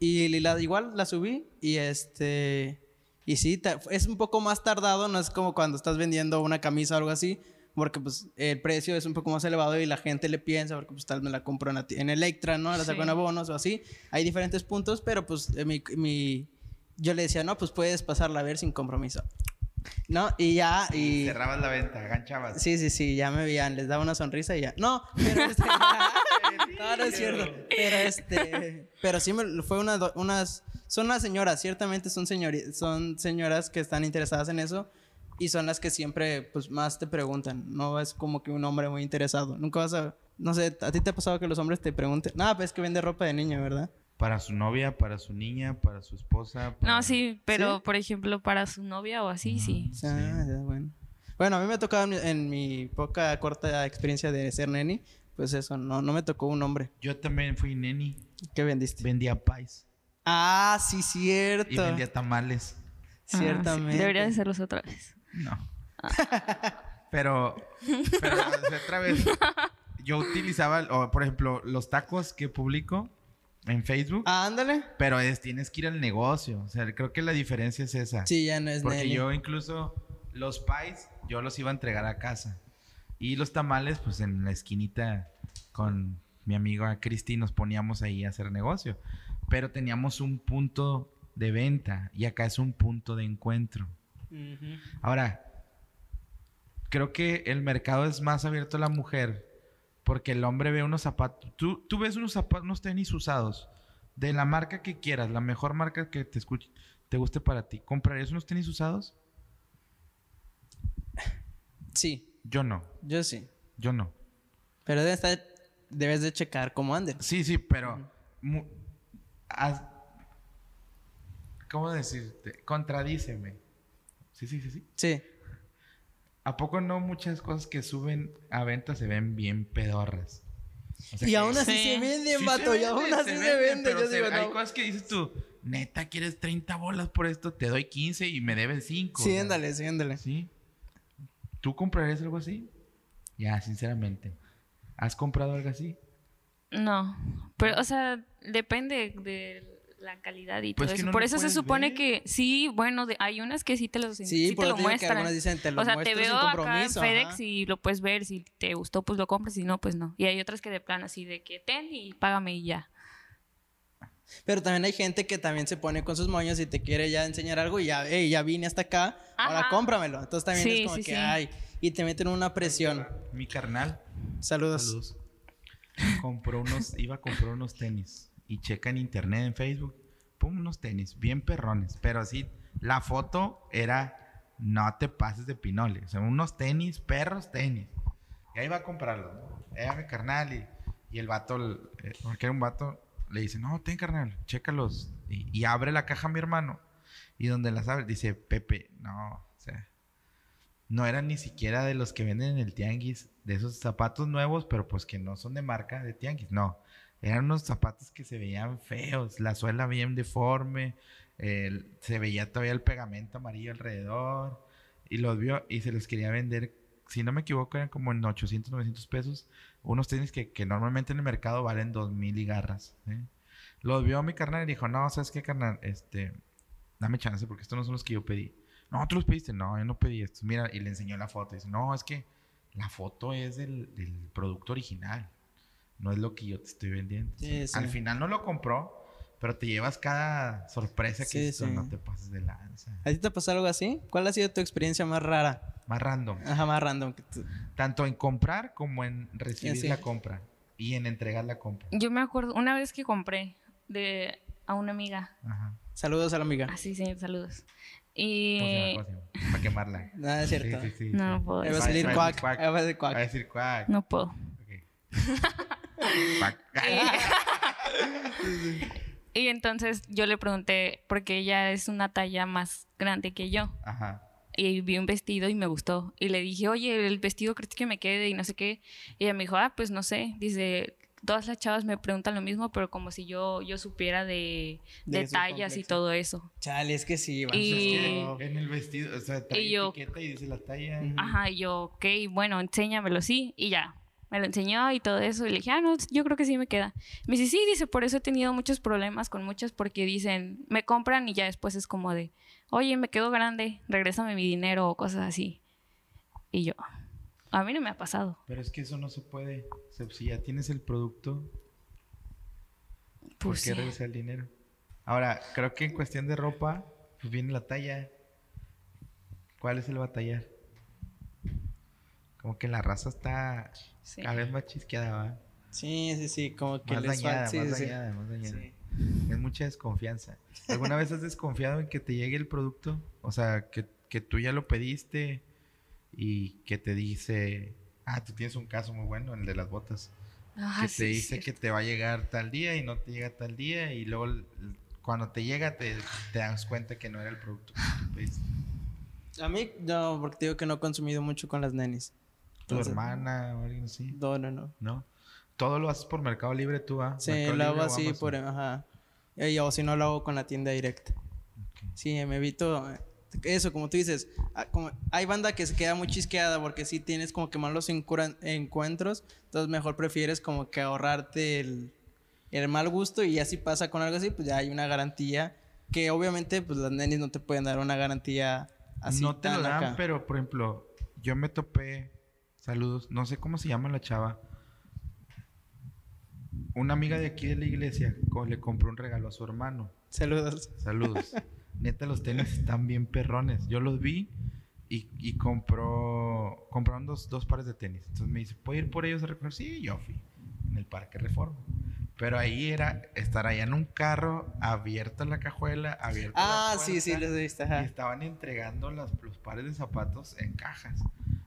Speaker 2: Y la, igual la subí y este... Y sí, es un poco más tardado, no es como cuando estás vendiendo una camisa o algo así, porque pues el precio es un poco más elevado y la gente le piensa, porque pues tal me la compro en, en Electra, ¿no? La saco
Speaker 3: Sí.
Speaker 2: en abonos o así. Hay diferentes puntos, pero pues eh, mi, mi- yo le decía, no, pues puedes pasarla a ver sin compromiso. ¿No? Y ya, y...
Speaker 1: Cerrabas la venta, ganchabas.
Speaker 2: Sí, sí, sí, ya me veían, les daba una sonrisa y ya. No, pero este, no, no es cierto. Pero este, pero sí me, fue una, unas, son unas señoras, ciertamente son señori, son señoras que están interesadas en eso y son las que siempre, pues, más te preguntan. No es como que un hombre muy interesado. Nunca vas a, no sé, a ti te ha pasado que los hombres te pregunten. No, pues es que vende ropa de niño, ¿verdad?
Speaker 1: Para su novia, para su niña, para su esposa. para-
Speaker 3: No, sí, pero
Speaker 2: ¿Sí?
Speaker 3: por ejemplo, para su novia o así, sí.
Speaker 2: O sea, ya, bueno. Bueno, a mí me ha tocado en mi, en mi poca, corta experiencia de ser neni, pues eso, no, no me tocó un hombre.
Speaker 1: Yo también fui neni.
Speaker 2: ¿Qué vendiste?
Speaker 1: Vendía pies.
Speaker 2: Ah, sí, cierto.
Speaker 1: Y vendía tamales.
Speaker 3: Ah, sí,
Speaker 2: Ciertamente.
Speaker 3: Debería de serlos otra vez.
Speaker 1: No. pero, pero o sea, otra vez, yo utilizaba, o, por ejemplo, los tacos que publico en Facebook,
Speaker 2: Ah, ándale.
Speaker 1: pero es, tienes que ir al negocio. O sea, creo que la diferencia es esa.
Speaker 2: Sí, ya no es
Speaker 1: Porque yo incluso los pies, yo los iba a entregar a casa. Y los tamales, pues en la esquinita con mi amiga Cristi nos poníamos ahí a hacer negocio. Pero teníamos un punto de venta y acá es un punto de encuentro. Ahora, creo que el mercado es más abierto a la mujer porque el hombre ve unos zapatos. Tú, tú ves unos zapatos, unos tenis usados de la marca que quieras, la mejor marca que te escuche, te guste para ti. ¿Comprarías unos tenis usados?
Speaker 2: Sí,
Speaker 1: Yo no,
Speaker 2: yo sí.
Speaker 1: yo no.
Speaker 2: Pero debe estar- debes de checar cómo anden.
Speaker 1: Sí, sí, pero haz- ¿cómo decirte? Contradíceme. Sí, sí, sí, sí.
Speaker 2: Sí.
Speaker 1: ¿A poco no muchas cosas que suben a venta se ven bien pedorras? O sea
Speaker 2: y aún así
Speaker 3: Sí.
Speaker 2: se venden,
Speaker 1: Sí
Speaker 2: vato.
Speaker 1: se
Speaker 2: y aún así se,
Speaker 1: venden,
Speaker 2: vende.
Speaker 1: pero
Speaker 2: Yo
Speaker 1: se-
Speaker 2: digo,
Speaker 1: hay
Speaker 2: no.
Speaker 1: cosas que dices tú, neta, quieres 30 bolas por esto, te doy 15 y me debes 5.
Speaker 2: Sí, ándale, sí, ándale.
Speaker 1: ¿Sí? ¿Tú comprarías algo así? Ya, sinceramente. ¿Has comprado algo así?
Speaker 3: No, pero, o sea, depende de la calidad y
Speaker 1: Pues
Speaker 3: todo eso.
Speaker 1: no
Speaker 3: Por eso se supone
Speaker 1: ver.
Speaker 3: que sí, bueno, de- hay unas que sí te los
Speaker 2: Sí,
Speaker 3: sí
Speaker 2: por
Speaker 3: te lo
Speaker 2: que
Speaker 3: muestran.
Speaker 2: algunas dicen, te lo
Speaker 3: o sea, te veo acá en
Speaker 2: compromiso,
Speaker 3: FedEx
Speaker 2: ajá.
Speaker 3: y lo puedes ver. Si te gustó, pues lo compras. Si no, pues no. Y hay otras que de plan así de que ten y págame y ya.
Speaker 2: Pero también hay gente que también se pone con sus moños y te quiere ya enseñar algo y ya, hey, ya vine hasta acá, ahora cómpramelo. Entonces también
Speaker 3: Sí,
Speaker 2: es como
Speaker 3: sí,
Speaker 2: que,
Speaker 3: sí.
Speaker 2: ay, y te meten una presión.
Speaker 1: Mi carnal.
Speaker 2: Saludos.
Speaker 1: Saludos. Compró unos, iba a comprar unos tenis. Y checa en internet, en Facebook. Pum, unos tenis, bien perrones. Pero así, la foto era, no te pases de pinole. O unos tenis, perros tenis. Y ahí va a comprarlos. Era mi carnal y, y el vato, el- eh, porque era un vato, le dice, no, ten carnal, chécalos. Y, y abre la caja a mi hermano. Y donde las abre, dice, Pepe, no, no eran ni siquiera de los que venden en el tianguis, de esos zapatos nuevos, pero pues que no son de marca de tianguis, no. Eran unos zapatos que se veían feos, la suela bien deforme, se veía todavía el pegamento amarillo alrededor, y los vio y se los quería vender, si no me equivoco, eran como en 800, 900 pesos, unos tenis que, que normalmente en el mercado valen 2000 y garras. ¿eh? Los vio mi carnal y dijo, no, ¿sabes qué, carnal? Este, dame chance porque estos no son los que yo pedí. No, tú los pediste. No, yo no pedí estos. Mira, y le enseñó la foto. Dice, no, es que la foto es del, del producto original. No es lo que yo te estoy vendiendo.
Speaker 2: Sí, sí.
Speaker 1: Al final no lo compró, pero te llevas cada sorpresa que
Speaker 2: Sí, sí.
Speaker 1: no te pases de lanza.
Speaker 2: ¿A ti te pasó algo así? ¿Cuál ha sido tu experiencia más rara?
Speaker 1: Más random.
Speaker 2: Ajá, más random. que tú-
Speaker 1: Tanto en comprar como en recibir
Speaker 2: Sí.
Speaker 1: la compra. y en entregar la compra.
Speaker 3: Yo me acuerdo una vez que compré de a una amiga.
Speaker 1: Ajá.
Speaker 2: Saludos a la amiga.
Speaker 3: Así, señor, saludos.
Speaker 1: ¿Cómo se
Speaker 3: Y
Speaker 1: llama? Para quemarla.
Speaker 2: Nada, es cierto.
Speaker 1: Sí, sí, sí,
Speaker 3: no,
Speaker 1: sí.
Speaker 3: no puedo
Speaker 2: va a
Speaker 3: decir.
Speaker 2: salir
Speaker 1: Va a
Speaker 2: cuac.
Speaker 1: decir cuac.
Speaker 2: Ahí va a decir cuac.
Speaker 3: No puedo.
Speaker 1: Ok. Cuac.
Speaker 3: Y entonces yo le pregunté, porque ella es una talla más grande que yo.
Speaker 1: Ajá.
Speaker 3: Y vi un vestido y me gustó. Y le dije, oye, el vestido crees que me quede y no sé qué. Y ella me dijo, ah, pues no sé. Dice, todas las chavas me preguntan lo mismo, pero como si yo, yo supiera de,
Speaker 2: De
Speaker 3: de
Speaker 2: su
Speaker 3: tallas y todo eso.
Speaker 2: Chale, es que sí, va.
Speaker 3: Y-
Speaker 1: Es que en el vestido, o sea, trae
Speaker 3: Y yo-
Speaker 1: etiqueta y dice la talla.
Speaker 3: Ajá, y yo, ok, bueno, enséñamelo, sí. Y ya, me lo enseñó y todo eso. Y le dije, ah, no, yo creo que sí me queda. Me dice, sí, dice, por eso he tenido muchos problemas con muchas porque dicen, me compran y ya después es como de, oye, me quedo grande, regrésame mi dinero o cosas así. Y yo, a mí no me ha pasado.
Speaker 1: Pero es que eso no se puede. O sea, si ya tienes el producto, ¿por
Speaker 3: Pues
Speaker 1: qué
Speaker 3: sí.
Speaker 1: regresar el dinero? Ahora, creo que en cuestión de ropa, pues viene la talla. ¿Cuál es el batallar? Como que la raza está
Speaker 3: Sí.
Speaker 1: cada vez más chisqueada, ¿va?
Speaker 2: Sí, sí, sí, como que
Speaker 1: Más
Speaker 2: les
Speaker 1: dañada,
Speaker 2: falta. Sí,
Speaker 1: más
Speaker 2: sí,
Speaker 1: dañada, más dañada.
Speaker 2: Sí.
Speaker 1: Es mucha desconfianza. ¿Alguna vez has desconfiado en que te llegue el producto? O sea, que, que tú ya lo pediste y que te dice, ah, tú tienes un caso muy bueno, el de las botas.
Speaker 3: Ah,
Speaker 1: que
Speaker 3: sí,
Speaker 1: te dice que te va a llegar tal día y no te llega tal día y luego cuando te llega te, te das cuenta que no era el producto que tú pediste.
Speaker 2: A mí, no, porque te digo que no he consumido mucho con las nenis.
Speaker 1: Tu
Speaker 2: Entonces-
Speaker 1: hermana o alguien así,
Speaker 2: No, no, no.
Speaker 1: ¿no? Todo lo haces por Mercado Libre tú, ¿ah?
Speaker 2: Sí,
Speaker 1: Mercado
Speaker 2: lo hago así por, ajá. Eh, o si no, lo hago con la tienda directa.
Speaker 1: Ok.
Speaker 2: Sí, me evito eh, eso, como tú dices. ah, hay banda que se queda muy chisqueada porque sí tienes como que malos encuentros. Entonces, mejor prefieres como que ahorrarte el, el mal gusto y ya si pasa con algo así, pues ya hay una garantía. Que obviamente, pues las nenis no te pueden dar una garantía así.
Speaker 1: no te lo
Speaker 2: tan
Speaker 1: dan,
Speaker 2: acá.
Speaker 1: pero por ejemplo, yo me topé, saludos, no sé cómo se llama la chava. Una amiga de aquí de la iglesia le compró un regalo a su hermano.
Speaker 2: Saludos.
Speaker 1: Saludos. Neta, los tenis están bien perrones. Yo los vi y, y compró, compraron dos, dos pares de tenis. Entonces me dice, ¿puedo ir por ellos a recoger? Sí, yo fui en el Parque Reforma. Pero ahí era estar allá en un carro, abierta la cajuela, abierta
Speaker 2: Ah,
Speaker 1: la
Speaker 2: sí, sí,
Speaker 1: puerta,
Speaker 2: les he visto.
Speaker 1: y
Speaker 2: Ajá.
Speaker 1: estaban entregando las- los pares de zapatos en cajas.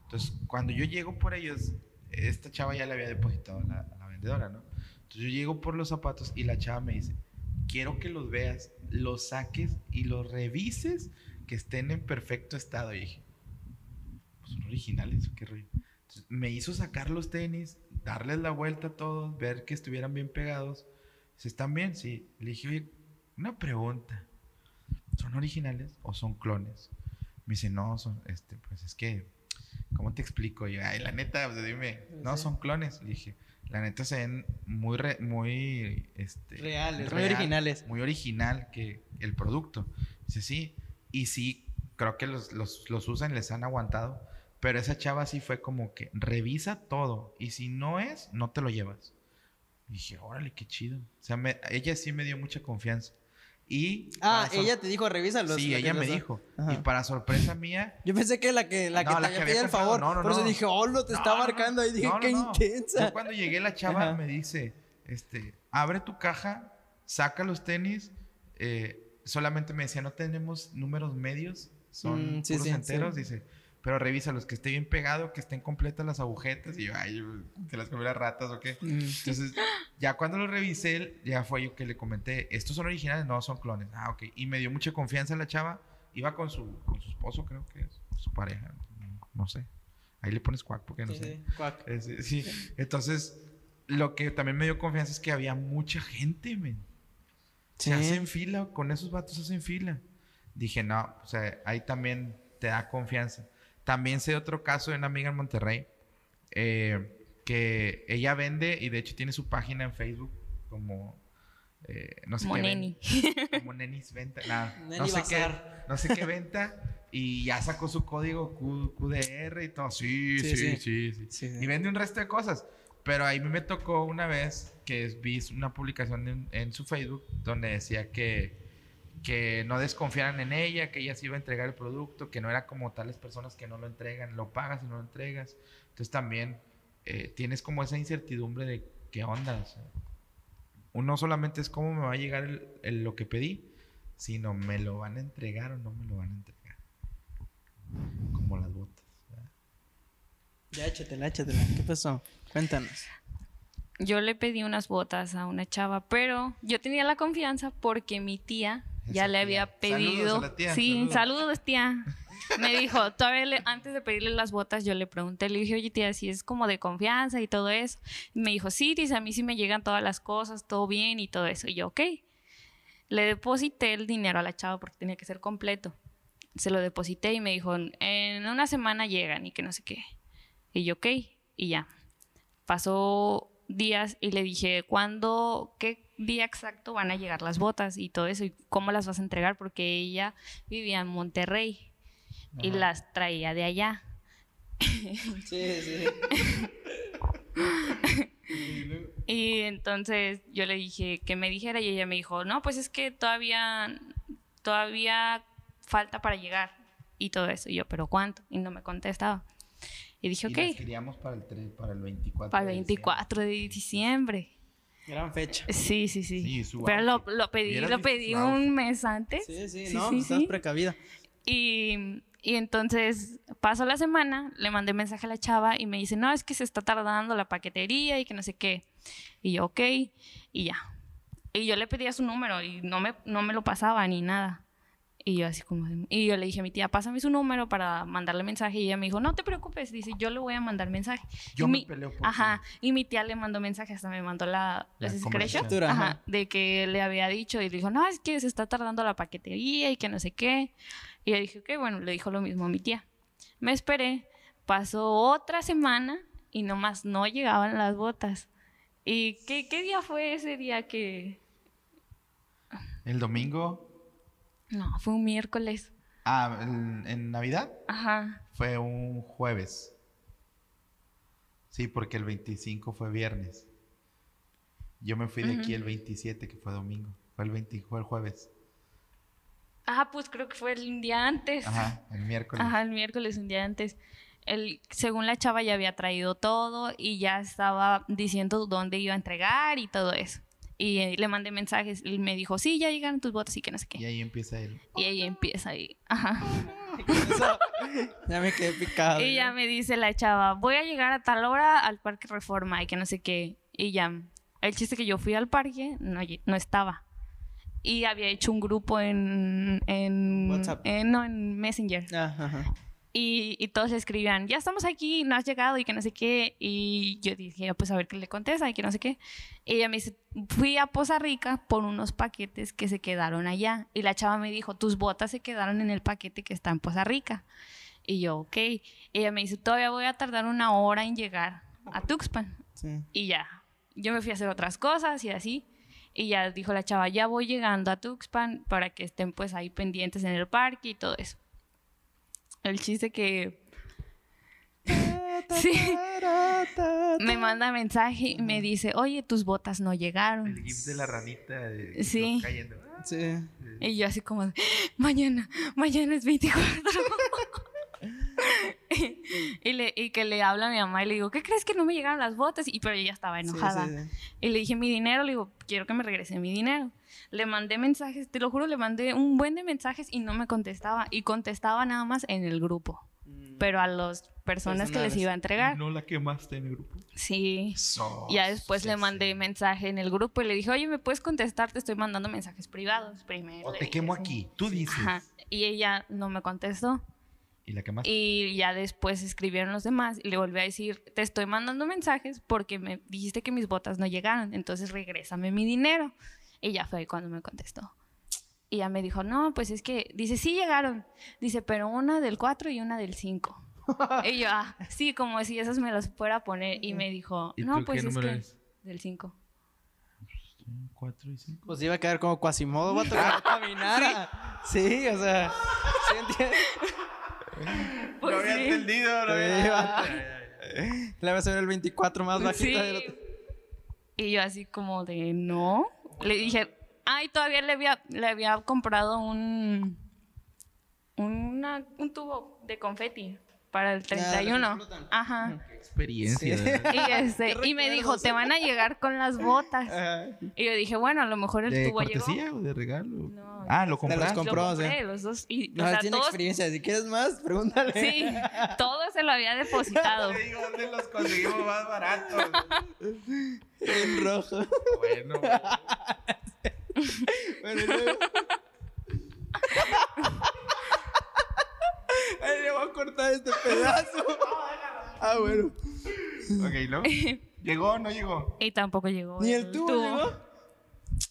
Speaker 1: Entonces, cuando yo llego por ellos, esta chava ya le había depositado a la, a la vendedora, ¿no? Entonces yo llego por los zapatos y la chava me dice, quiero que los veas, los saques y los revises que estén en perfecto estado. Y dije, pues son originales, ¿o qué rollo? Entonces, me hizo sacar los tenis, darles la vuelta a todos, ver que estuvieran bien pegados. Están bien, sí. Le dije, oye, una pregunta. ¿Son originales o son clones? Me dice, no, son, este, pues es que, ¿cómo te explico? Y yo, ay, la neta, pues dime, no, son clones. Le dije, la neta se ven muy, re- muy, este...
Speaker 2: Reales, muy originales.
Speaker 1: Muy original que el producto. Dice, sí, y sí, creo que los, los, los usan, les han aguantado. Pero esa chava sí fue como que revisa todo. Y si no es, no te lo llevas. Y dije, órale, qué chido. O sea, me- ella sí me dio mucha confianza. Y.
Speaker 2: Ah, ella te dijo, revísalos.
Speaker 1: Sí,
Speaker 2: la
Speaker 1: ella me dijo.
Speaker 2: Ajá.
Speaker 1: Y para sorpresa mía.
Speaker 2: Yo pensé que la que, la que te había pedido el favor.
Speaker 1: No, no,
Speaker 2: por eso dije, oh, lo te está marcando. Y dije, qué intensa.
Speaker 1: Yo cuando llegué, la chava
Speaker 2: Ajá.
Speaker 1: me dice: este, abre tu caja, saca los tenis. eh, solamente me decía, no tenemos números medios, son
Speaker 2: Mm, sí,
Speaker 1: puros
Speaker 2: sí,
Speaker 1: enteros.
Speaker 2: sí.
Speaker 1: Dice, pero revísalos, que esté bien pegado, que estén completas las agujetas. Y yo, ay, ¿te las comí las ratas o qué?
Speaker 2: Mm.
Speaker 1: Entonces, ya cuando lo revisé, ya fue yo que le comenté, ¿estos son originales? No, son clones. Ah, ok. Y me dio mucha confianza la chava. Iba con su, con su esposo, creo que es, su pareja, no sé. Ahí le pones cuac porque no
Speaker 2: Sí,
Speaker 1: sé.
Speaker 2: sí, cuac.
Speaker 1: Es- sí. Entonces, lo que también me dio confianza es que había mucha gente, men. Se
Speaker 2: Sí.
Speaker 1: hacen fila, con esos vatos hacen fila. Dije, no, o sea, ahí también te da confianza. También sé otro caso de una amiga en Monterrey eh, que ella vende y de hecho tiene su página en Facebook como eh, no sé qué
Speaker 3: Moneni.
Speaker 1: ven- como Nenis Venta, nada, no sé qué, no sé qué venta y ya sacó su código Q- QDR y todo. Sí,
Speaker 2: Sí,
Speaker 1: sí, sí,
Speaker 2: sí.
Speaker 1: sí.
Speaker 2: Sí, sí.
Speaker 1: Y vende un resto de cosas. Pero ahí me tocó una vez que vi una publicación en, en su Facebook donde decía que, que no desconfiaran en ella, que ella se iba a entregar el producto, que no era como tales personas que no lo entregan, lo pagas y no lo entregas. Entonces también eh, tienes como esa incertidumbre de ¿qué onda? O sea, uno solamente es cómo me va a llegar el- el- lo que pedí, sino me lo van a entregar o no me lo van a entregar. Como las botas. ¿verdad?
Speaker 2: Ya, échatela, échatela. ¿Qué pasó? Cuéntanos.
Speaker 3: Yo le pedí unas botas a una chava, pero yo tenía la confianza porque mi tía ya le
Speaker 1: tía.
Speaker 3: había
Speaker 1: Saludos
Speaker 3: pedido.
Speaker 1: a la tía,
Speaker 3: sí,
Speaker 1: saludos.
Speaker 3: saludos. tía. Me dijo, todavía le- antes de pedirle las botas, yo le pregunté, le dije, oye tía, si es como de confianza y todo eso. Y me dijo, sí, dice, a mí sí me llegan todas las cosas, todo bien y todo eso. Y yo, ok. Le deposité el dinero a la chava porque tenía que ser completo. Se lo deposité y me dijo, en una semana llegan y que no sé qué. Y yo, ok. Y ya. Pasó días y le dije, ¿cuándo, qué día exacto van a llegar las botas y todo eso? ¿Y cómo las vas a entregar? Porque ella vivía en Monterrey y las traía de allá.
Speaker 2: Sí, sí.
Speaker 3: Y entonces yo le dije que me dijera y ella me dijo, no, pues es que todavía, todavía falta para llegar y todo eso. Y yo, ¿pero cuánto? Y no me contestaba. Y dije,
Speaker 1: Y
Speaker 3: ok,
Speaker 1: las queríamos para el, tre- para el 24.
Speaker 3: para el
Speaker 1: de diciembre.
Speaker 3: 24 de diciembre.
Speaker 2: Gran fecha.
Speaker 3: Sí, sí, sí. Pero lo, pedí, lo pedí un mes antes.
Speaker 2: Sí, sí,
Speaker 3: Sí,
Speaker 2: no,
Speaker 3: sí,
Speaker 2: estás
Speaker 3: sí.
Speaker 2: precavida.
Speaker 3: Y, y entonces pasó la semana, le mandé mensaje a la chava y me dice, no, es que se está tardando la paquetería y que no sé qué. Y yo, ok, y ya. Y yo le pedía su número y no me, no me lo pasaba ni nada. Y yo así como, y yo le dije a mi tía, pásame su número para mandarle mensaje. Y ella me dijo, no te preocupes, dice, yo le voy a mandar mensaje.
Speaker 1: Yo
Speaker 3: Y
Speaker 1: me
Speaker 3: mi-
Speaker 1: peleo por
Speaker 3: Ajá, y mi tía le mandó mensaje, hasta me mandó la,
Speaker 1: La
Speaker 2: Ajá.
Speaker 3: ajá, de que le había dicho y le dijo, no, es que se está tardando la paquetería y que no sé qué. Y yo dije, ok, bueno, le dijo lo mismo a mi tía. Me esperé, pasó otra semana y nomás no llegaban las botas. ¿Y qué, qué día fue ese día que...?
Speaker 1: El domingo.
Speaker 3: No, fue un miércoles.
Speaker 1: Ah, en, en Navidad
Speaker 3: Ajá.
Speaker 1: fue un jueves. Sí, porque el 25 fue viernes. Yo me fui de aquí el 27, que fue domingo. Fue el 20, fue el jueves.
Speaker 3: Ah, pues creo que fue el día antes.
Speaker 1: Ajá, el miércoles.
Speaker 3: Ajá, el miércoles, un día antes. El, según la chava ya había traído todo y ya estaba diciendo dónde iba a entregar y todo eso. Y eh, le mandé mensajes y me dijo, sí, ya llegaron tus botas y que no sé
Speaker 1: Y
Speaker 3: qué.
Speaker 1: ahí empieza él.
Speaker 3: Y ahí empieza ahí. Ajá.
Speaker 2: Eso, ya me quedé picado.
Speaker 3: Y ya me dice la chava, voy a llegar a tal hora al Parque Reforma y que no sé qué. Y ya, el chiste que yo fui al parque, no, no estaba. Y había hecho un grupo en... en
Speaker 2: WhatsApp.
Speaker 3: en- no, en Messenger.
Speaker 2: Ah, ajá.
Speaker 3: Y, y todos escribían, ya estamos aquí, no has llegado y que no sé qué. Y yo dije, pues a ver qué le contesta y que no sé qué. Y ella me dice, fui a Poza Rica por unos paquetes que se quedaron allá. Y la chava me dijo, tus botas se quedaron en el paquete que está en Poza Rica. Y yo, ok. Y ella me dice, todavía voy a tardar una hora en llegar a Tuxpan.
Speaker 2: Sí.
Speaker 3: Y ya, yo me fui a hacer otras cosas y así. Y ya dijo la chava, ya voy llegando a Tuxpan para que estén pues ahí pendientes en el parque y todo eso. El chiste que Sí. me manda mensaje y me dice, oye, tus botas no llegaron.
Speaker 1: El gif de la ranita de,
Speaker 3: Sí.
Speaker 1: cayendo.
Speaker 2: Sí.
Speaker 3: Y yo así como, mañana, mañana es 24. y, le, y que le habla a mi mamá y le digo, ¿qué crees que no me llegaron las botas? Y pero ella estaba
Speaker 2: Sí,
Speaker 3: enojada.
Speaker 2: sí, sí.
Speaker 3: Y le dije, mi dinero, le digo, quiero que me regrese mi dinero. Le mandé mensajes, te lo juro, le mandé un buen de mensajes y no me contestaba. Y contestaba nada más en el grupo.
Speaker 2: Mm.
Speaker 3: Pero a las personas que les iba a entregar.
Speaker 1: No la quemaste en el grupo.
Speaker 3: Sí. Ya después le mandé
Speaker 1: sí.
Speaker 3: mensaje en el grupo y le dije, oye, ¿me puedes contestar? Te estoy mandando mensajes privados primero.
Speaker 1: O te quemo
Speaker 3: así.
Speaker 1: aquí. Tú dices.
Speaker 3: Ajá. Y ella no me contestó.
Speaker 1: Y la quemaste.
Speaker 3: Y ya después escribieron los demás y le volví a decir, te estoy mandando mensajes porque me dijiste que mis botas no llegaron, entonces regrésame mi dinero. Y ya fue cuando me contestó. Y ya me dijo, no, pues es que, dice, sí llegaron. Dice, pero una del 4 y una del 5. y yo, ah, sí, como si esas me las fuera a poner. Y me dijo,
Speaker 1: ¿Y
Speaker 3: no,
Speaker 1: tú
Speaker 3: pues
Speaker 1: qué
Speaker 3: es que
Speaker 1: es?
Speaker 3: del 5.
Speaker 1: Cuatro y cinco.
Speaker 2: Pues iba a quedar como Quasimodo, vato, que no caminara. Sí, o sea. ¿Sí entiendes?
Speaker 3: Pues
Speaker 1: no había
Speaker 3: sí.
Speaker 1: entendido, no
Speaker 2: Sí,
Speaker 1: había-
Speaker 2: vato. Le va a ser el 24 más bajito
Speaker 3: Sí.
Speaker 2: del otro.
Speaker 3: Y yo así como de, no. Le dije, ay, todavía le había, le había comprado un, una, un tubo de confeti para el
Speaker 2: Ah, los que
Speaker 3: 31.
Speaker 2: explotan.
Speaker 3: Ajá.
Speaker 1: Experiencia.
Speaker 2: Sí.
Speaker 1: ¿verdad?
Speaker 3: Y, este, y me dijo, te van a llegar con las botas.
Speaker 2: Ajá.
Speaker 3: Y yo dije, bueno, a lo mejor el
Speaker 1: ¿De
Speaker 3: tubo llegó.
Speaker 1: cortesía o de regalo?
Speaker 3: No,
Speaker 1: ah, lo
Speaker 2: Te los
Speaker 1: compraste.
Speaker 2: comp-
Speaker 3: Lo
Speaker 2: compró, sí.
Speaker 3: los dos. Y,
Speaker 2: No,
Speaker 3: o sea,
Speaker 2: tiene
Speaker 3: todos,
Speaker 2: experiencia. Si quieres más, pregúntale.
Speaker 3: sí, todo se lo había depositado.
Speaker 1: Te digo, ¿dónde los conseguimos más baratos?
Speaker 2: En rojo.
Speaker 1: bueno,
Speaker 2: Bueno, luego. Ay, le voy a cortar este pedazo. Ah, bueno.
Speaker 1: ok, ¿no? ¿Llegó o no llegó?
Speaker 3: Y tampoco llegó.
Speaker 2: Ni el tubo llegó.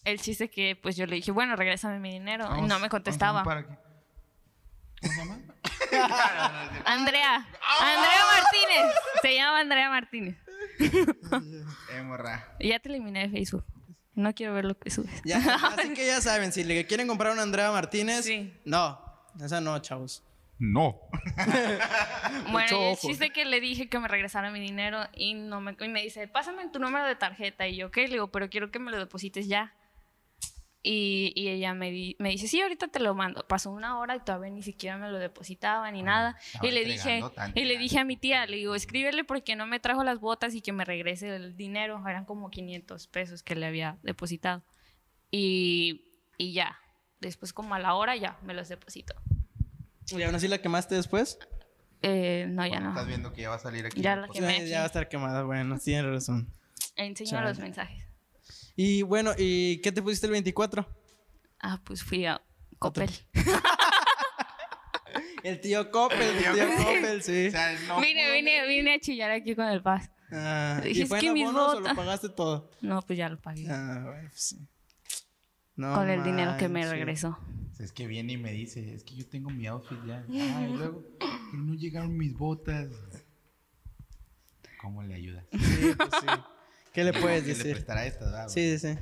Speaker 3: El chiste que, pues yo le dije, bueno, regrésame mi dinero. y no me contestaba.
Speaker 1: vamos para aquí. ¿Cómo se llama?
Speaker 3: Andrea. Andrea Martínez. Se llama Andrea Martínez.
Speaker 1: eh,
Speaker 3: ya te eliminé de Facebook. No quiero ver lo que subes.
Speaker 2: Ya, así que ya saben, si le quieren comprar una Andrea Martínez,
Speaker 3: Sí.
Speaker 2: no, esa no, chavos.
Speaker 1: No.
Speaker 3: Bueno,
Speaker 2: Mucho
Speaker 3: y el
Speaker 2: ojo.
Speaker 3: chiste que le dije que me regresara mi dinero y no me, y me dice, pásame tu número de tarjeta. Y yo, ¿qué? Le digo, pero quiero que me lo deposites ya. Y, y ella me, di- me dice, sí, ahorita te lo mando. Pasó una hora y todavía ni siquiera me lo depositaba ni nada.
Speaker 1: Ah, estaba
Speaker 3: Y le dije, y le dije a mi tía, le digo, escríbele porque no me trajo las botas y que me regrese el dinero. Eran como 500 pesos que le había depositado. Y, y ya, después como a la hora ya me los deposito.
Speaker 2: ¿Y aún así la quemaste después?
Speaker 3: Eh, no, ya no.
Speaker 1: Estás viendo que ya va a salir aquí.
Speaker 3: Ya la quemé aquí.
Speaker 2: ya va a estar quemada, bueno, tienes razón.
Speaker 3: Enseño
Speaker 2: Chale.
Speaker 3: los mensajes.
Speaker 2: Y bueno, ¿y qué te pusiste el 24?
Speaker 3: Ah, pues fui a Coppel.
Speaker 2: El tío Coppel, el
Speaker 1: tío
Speaker 2: tío
Speaker 1: Coppel.
Speaker 2: Sí.
Speaker 1: O sea, no.
Speaker 3: vine, vine, vine a chillar aquí con el paz.
Speaker 2: Ah,
Speaker 3: Dije,
Speaker 2: ¿Y
Speaker 3: es
Speaker 2: fue
Speaker 3: que
Speaker 2: en
Speaker 3: mis
Speaker 2: o lo pagaste todo?
Speaker 3: No, pues ya lo pagué.
Speaker 2: Ah, bueno, pues sí. No
Speaker 3: con el dinero que me regresó.
Speaker 1: Es que viene y me dice, es que yo tengo mi outfit ya. Ah, y luego, pero no llegaron mis botas. ¿Cómo le ayudas?
Speaker 2: Sí, pues sí. ¿Qué le puedes
Speaker 1: Que le
Speaker 2: decir?
Speaker 1: prestará estas, ¿verdad?
Speaker 2: Sí, sí,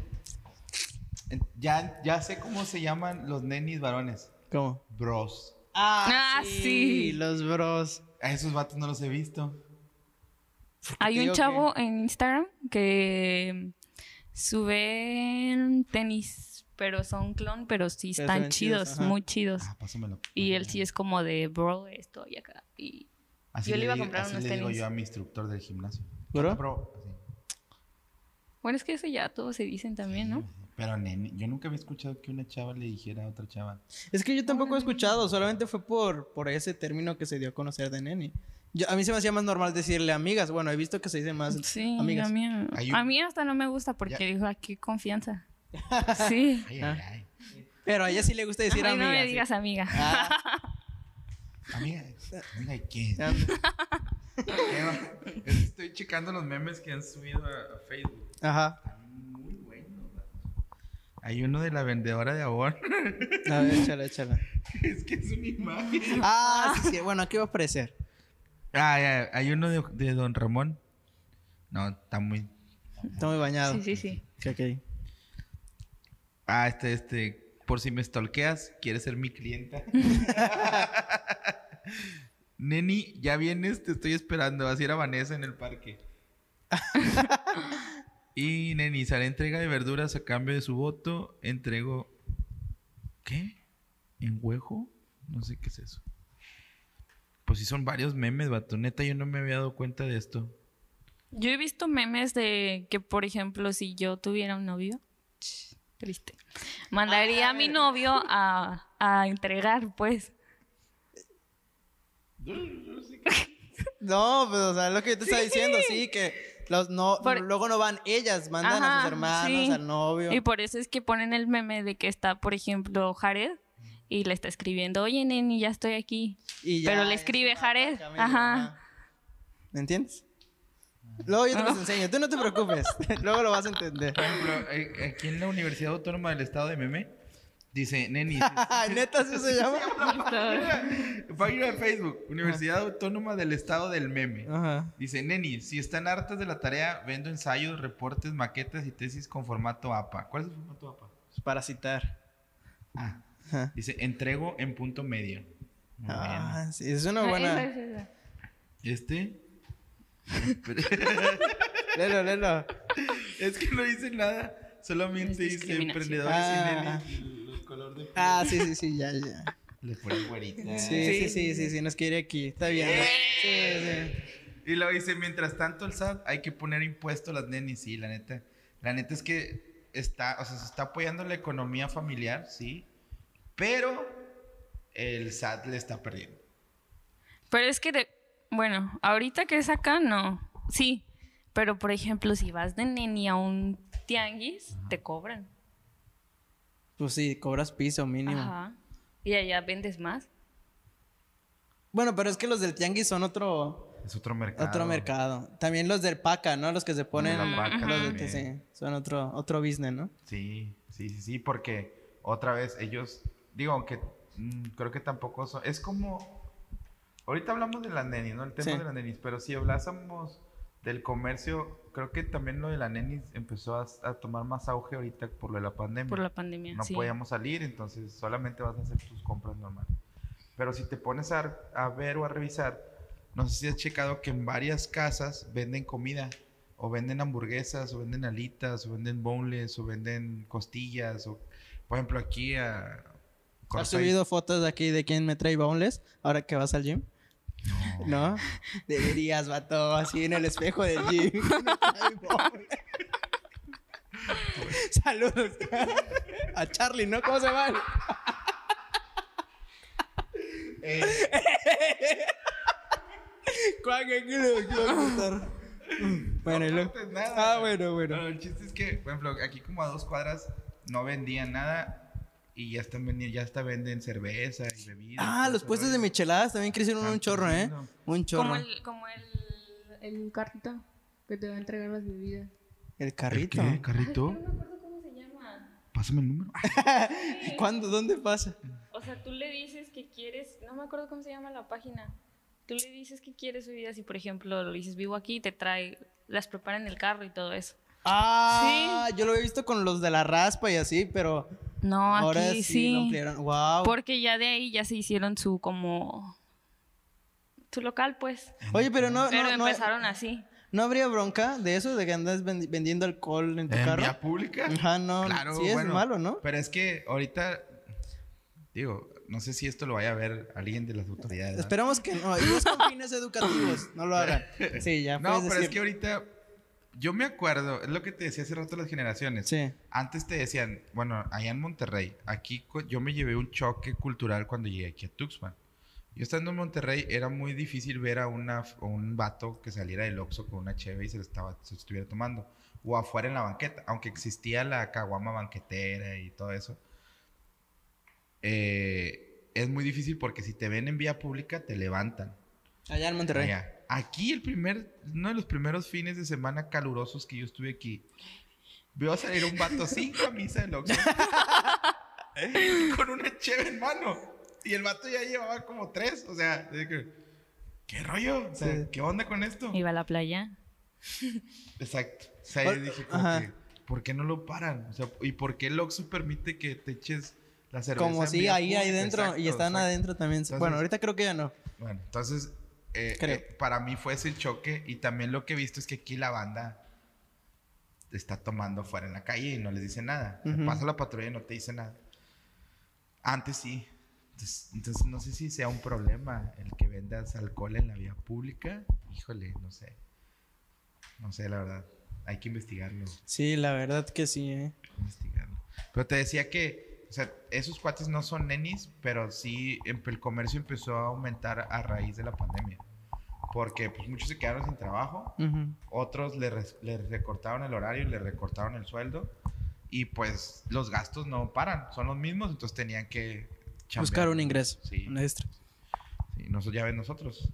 Speaker 2: sí.
Speaker 1: Ya, ya sé cómo se llaman los nenis varones.
Speaker 2: ¿Cómo?
Speaker 1: Bros.
Speaker 3: Ah, sí.
Speaker 2: Los bros.
Speaker 1: A esos vatos no los he visto.
Speaker 3: Hay un chavo en Instagram que suben tenis, pero son clon, pero sí están
Speaker 2: chidos,
Speaker 3: muy chidos.
Speaker 1: Ah, pásamelo.
Speaker 3: Y él sí es como de bro, esto y acá. Y
Speaker 1: Así
Speaker 3: yo le iba a comprar
Speaker 1: así
Speaker 3: unos
Speaker 1: le digo
Speaker 3: tenis.
Speaker 1: yo a mi instructor del gimnasio.
Speaker 2: ¿Bro?
Speaker 1: Bro, así.
Speaker 3: bueno, es que eso ya todos se dicen también, ¿no?
Speaker 1: Pero neni, yo nunca había escuchado que una chava le dijera a otra chava.
Speaker 2: Es que yo tampoco he escuchado, solamente fue por, por ese término que se dio a conocer de neni. Yo, a mí se me hacía más normal decirle amigas. Bueno, he visto que se dice más
Speaker 3: Sí,
Speaker 2: amigas.
Speaker 3: a mí, a hasta no me gusta porque
Speaker 1: Ya.
Speaker 3: digo, aquí confianza. Sí.
Speaker 1: Ay,
Speaker 2: Ah.
Speaker 1: ay, ay.
Speaker 2: Pero a ella sí le gusta decir
Speaker 3: Ay,
Speaker 2: amigas.
Speaker 3: no me
Speaker 2: sí.
Speaker 3: digas amiga.
Speaker 2: Ah,
Speaker 1: Amiga, amiga, ¿y qué? Estoy checando los memes que han subido a, a Facebook.
Speaker 2: Ajá.
Speaker 1: Están muy buenos. Hay uno de la vendedora de abón.
Speaker 2: A ver, échala, échala.
Speaker 1: es que es una imagen.
Speaker 2: Ah, sí, sí. Bueno, aquí va a aparecer.
Speaker 1: Ah, ya, hay uno de, de Don Ramón. No, está muy.
Speaker 2: Está muy bañado.
Speaker 3: Sí, sí, sí.
Speaker 2: Sí, ok.
Speaker 1: Ah, este, este. Por si me stalkeas, quieres ser mi clienta. Neni, ya vienes, te estoy esperando. Vas a ir a Vanessa en el parque. y Neni, hará entrega de verduras a cambio de su voto. Entrego. ¿Qué? ¿En huejo? No sé qué es eso. Pues sí, son varios memes, vato. Neta, yo no me había dado cuenta de esto.
Speaker 3: Yo he visto memes de que, por ejemplo, si yo tuviera un novio, triste, mandaría a mi novio a, a entregar, pues.
Speaker 2: No, pues, o sea, lo que yo te estaba diciendo, sí, que los no,
Speaker 3: Por-
Speaker 2: luego no van ellas, mandan a sus hermanos,
Speaker 3: sí.
Speaker 2: al novio.
Speaker 3: Y por eso es que ponen el meme de que está, por ejemplo, Jared y le está escribiendo, oye, neni, ya estoy aquí.
Speaker 2: Y ya
Speaker 3: pero le
Speaker 2: es
Speaker 3: escribe Jared, ajá.
Speaker 2: ¿Me entiendes? Luego yo te los enseño, tú no te preocupes, luego lo vas a entender.
Speaker 1: Por ejemplo, eh, aquí en la Universidad Autónoma del Estado de Meme, dice, Neni,
Speaker 2: neta, ¿sí se llama?
Speaker 1: página de Facebook, Universidad Autónoma del Estado del Meme.
Speaker 2: Ajá.
Speaker 1: Dice, Neni, si están hartas de la tarea, vendo ensayos, reportes, maquetas y tesis con formato APA. ¿Cuál es el formato APA?
Speaker 2: Para citar.
Speaker 1: Ah,
Speaker 2: Ajá.
Speaker 1: dice, entrego en punto medio. Muy
Speaker 2: Ah, sí, es una
Speaker 3: Esa,
Speaker 2: buena.
Speaker 3: esa, esa.
Speaker 1: bien. Este...
Speaker 2: Lelo, lelo.
Speaker 1: es que no dice nada, solamente dice emprendedores
Speaker 2: Ah.
Speaker 1: y Neni. Los color de piel.
Speaker 2: Ah, sí, sí, sí, ya, ya.
Speaker 1: Le pone güerita.
Speaker 2: Sí, sí, sí, sí, sí, nos quiere aquí. Está bien. Sí, sí.
Speaker 1: Y luego dice, mientras tanto el SAT hay que poner impuesto a las nenis, sí, la neta. La neta es que está, o sea, se está apoyando la economía familiar, sí, pero el SAT le está perdiendo.
Speaker 3: Pero es que, de- bueno, ahorita que es acá, no. Sí, pero por ejemplo, si vas de neni a un tianguis, te cobran.
Speaker 2: Pues sí, cobras piso mínimo.
Speaker 3: Ajá. Y allá vendes más.
Speaker 2: Bueno, pero es que los del tianguis son otro,
Speaker 1: Es otro mercado.
Speaker 2: otro mercado. También los del paca, ¿no? Los que se ponen...
Speaker 1: La paca
Speaker 2: los de- sí, son otro, otro business, ¿no?
Speaker 1: Sí, sí, sí, sí, porque otra vez ellos, digo, aunque mm, creo que tampoco son, es como, ahorita hablamos de las nenis, ¿no? El tema
Speaker 2: Sí.
Speaker 1: de las nenis, pero si hablásemos del comercio, creo que también lo de la nenis empezó a, a tomar más auge ahorita por lo de la pandemia.
Speaker 3: Por la pandemia,
Speaker 1: no
Speaker 3: sí.
Speaker 1: podíamos salir, entonces solamente vas a hacer tus compras normales. Pero si te pones a, a ver o a revisar, no sé si has checado que en varias casas venden comida, o venden hamburguesas, o venden alitas, o venden boneless, o venden costillas, o por ejemplo aquí a...
Speaker 2: ¿Has subido fotos de aquí de quién me trae boneless ahora que vas al gym?
Speaker 1: No.
Speaker 2: Deberías, vato, así en el espejo del gym. Saludos a Charlie, ¿no? ¿Cómo se llama?
Speaker 1: Eh.
Speaker 2: Bueno,
Speaker 1: no nada.
Speaker 2: Ah, bueno, bueno.
Speaker 1: No, el chiste es que, por ejemplo, aquí como a dos cuadras no vendían nada y ya están vendiendo, ya hasta venden cerveza y bebidas.
Speaker 2: Ah, los puestos de micheladas también crecieron un chorro, ¿eh? Un chorro.
Speaker 3: Como el, como el, el carrito que te va a entregar las bebidas.
Speaker 2: El carrito.
Speaker 1: ¿Qué? ¿Carrito?
Speaker 3: No me acuerdo cómo se llama.
Speaker 1: Pásame el número.
Speaker 2: ¿Cuándo? ¿Dónde pasa?
Speaker 3: O sea, tú le dices que quieres, no me acuerdo cómo se llama la página. Tú le dices que quieres bebidas y, por ejemplo, lo dices vivo aquí, te trae, las prepara en el carro y todo eso.
Speaker 2: Ah, yo lo he visto con los de la raspa y así, pero
Speaker 3: No, aquí
Speaker 2: ahora
Speaker 3: sí.
Speaker 2: sí, lo ampliaron. Wow.
Speaker 3: Porque ya de ahí ya se hicieron su como su local, pues.
Speaker 2: Oye, pero no,
Speaker 3: Pero
Speaker 2: no, no,
Speaker 3: empezaron así.
Speaker 2: ¿no habría bronca de eso, de que andas vendi- vendiendo alcohol en tu
Speaker 1: ¿En
Speaker 2: carro?
Speaker 1: vía pública?
Speaker 2: Ajá, no, sí es malo, ¿no?
Speaker 1: Pero es que ahorita, digo, no sé si esto lo vaya a ver alguien de las autoridades. ¿no?
Speaker 2: Esperamos que no. Y es con fines educativos, no lo hagan. Sí, ya
Speaker 1: No, pero es que ahorita, yo me acuerdo, es lo que te decía hace rato las generaciones.
Speaker 2: Sí.
Speaker 1: Antes te decían, bueno, allá en Monterrey, aquí yo me llevé un choque cultural cuando llegué aquí a Tuxpan. Yo estando en Monterrey era muy difícil ver a, una, a un vato que saliera del Oxxo con una cheve y se lo estaba, se lo estuviera tomando. O afuera en la banqueta, aunque existía la caguama banquetera y todo eso. eh, es muy difícil porque si te ven en vía pública te levantan.
Speaker 2: Allá en Monterrey.
Speaker 1: Allá. Aquí el primer, uno de los primeros fines de semana calurosos que yo estuve aquí, veo salir un vato sin camisa del Oxxo con una cheve en mano. Y el vato ya llevaba como tres, o sea, de ¿qué rollo? O sea,
Speaker 2: Sí.
Speaker 1: ¿qué onda con esto?
Speaker 3: Iba a la playa.
Speaker 1: Exacto. O sea, yo dije como que, ¿por qué no lo paran? O sea, ¿y por qué el Oxxo permite que te eches la cerveza?
Speaker 2: Como si ahí, ahí dentro. y
Speaker 1: Exacto,
Speaker 2: están
Speaker 1: exacto.
Speaker 2: adentro también.
Speaker 1: Entonces-
Speaker 2: bueno, ahorita creo que ya no.
Speaker 1: Bueno, entonces, eh, eh, para mí fue ese el choque y también lo que he visto es que aquí la banda está tomando fuera en la calle y no les dice nada. Sea,
Speaker 2: Ujú.
Speaker 1: Pasa la patrulla y no te dice nada. Antes sí. Entonces, entonces, no sé si sea un problema el que vendas alcohol en la vía pública. Híjole, no sé. No sé, la verdad. Hay que investigarlo.
Speaker 2: Sí, la verdad que sí, ¿eh?
Speaker 1: investigarlo. Pero te decía que, o sea, esos cuates no son nenis, pero sí em- el comercio empezó a aumentar a raíz de la pandemia. Porque pues, muchos se quedaron sin trabajo, otros le, le recortaron el horario, le recortaron el sueldo y pues los gastos no paran, son los mismos, entonces tenían que chambear.
Speaker 2: Buscar un ingreso.
Speaker 1: Sí,
Speaker 2: Un extra.
Speaker 1: sí, nosotros, ya ven nosotros,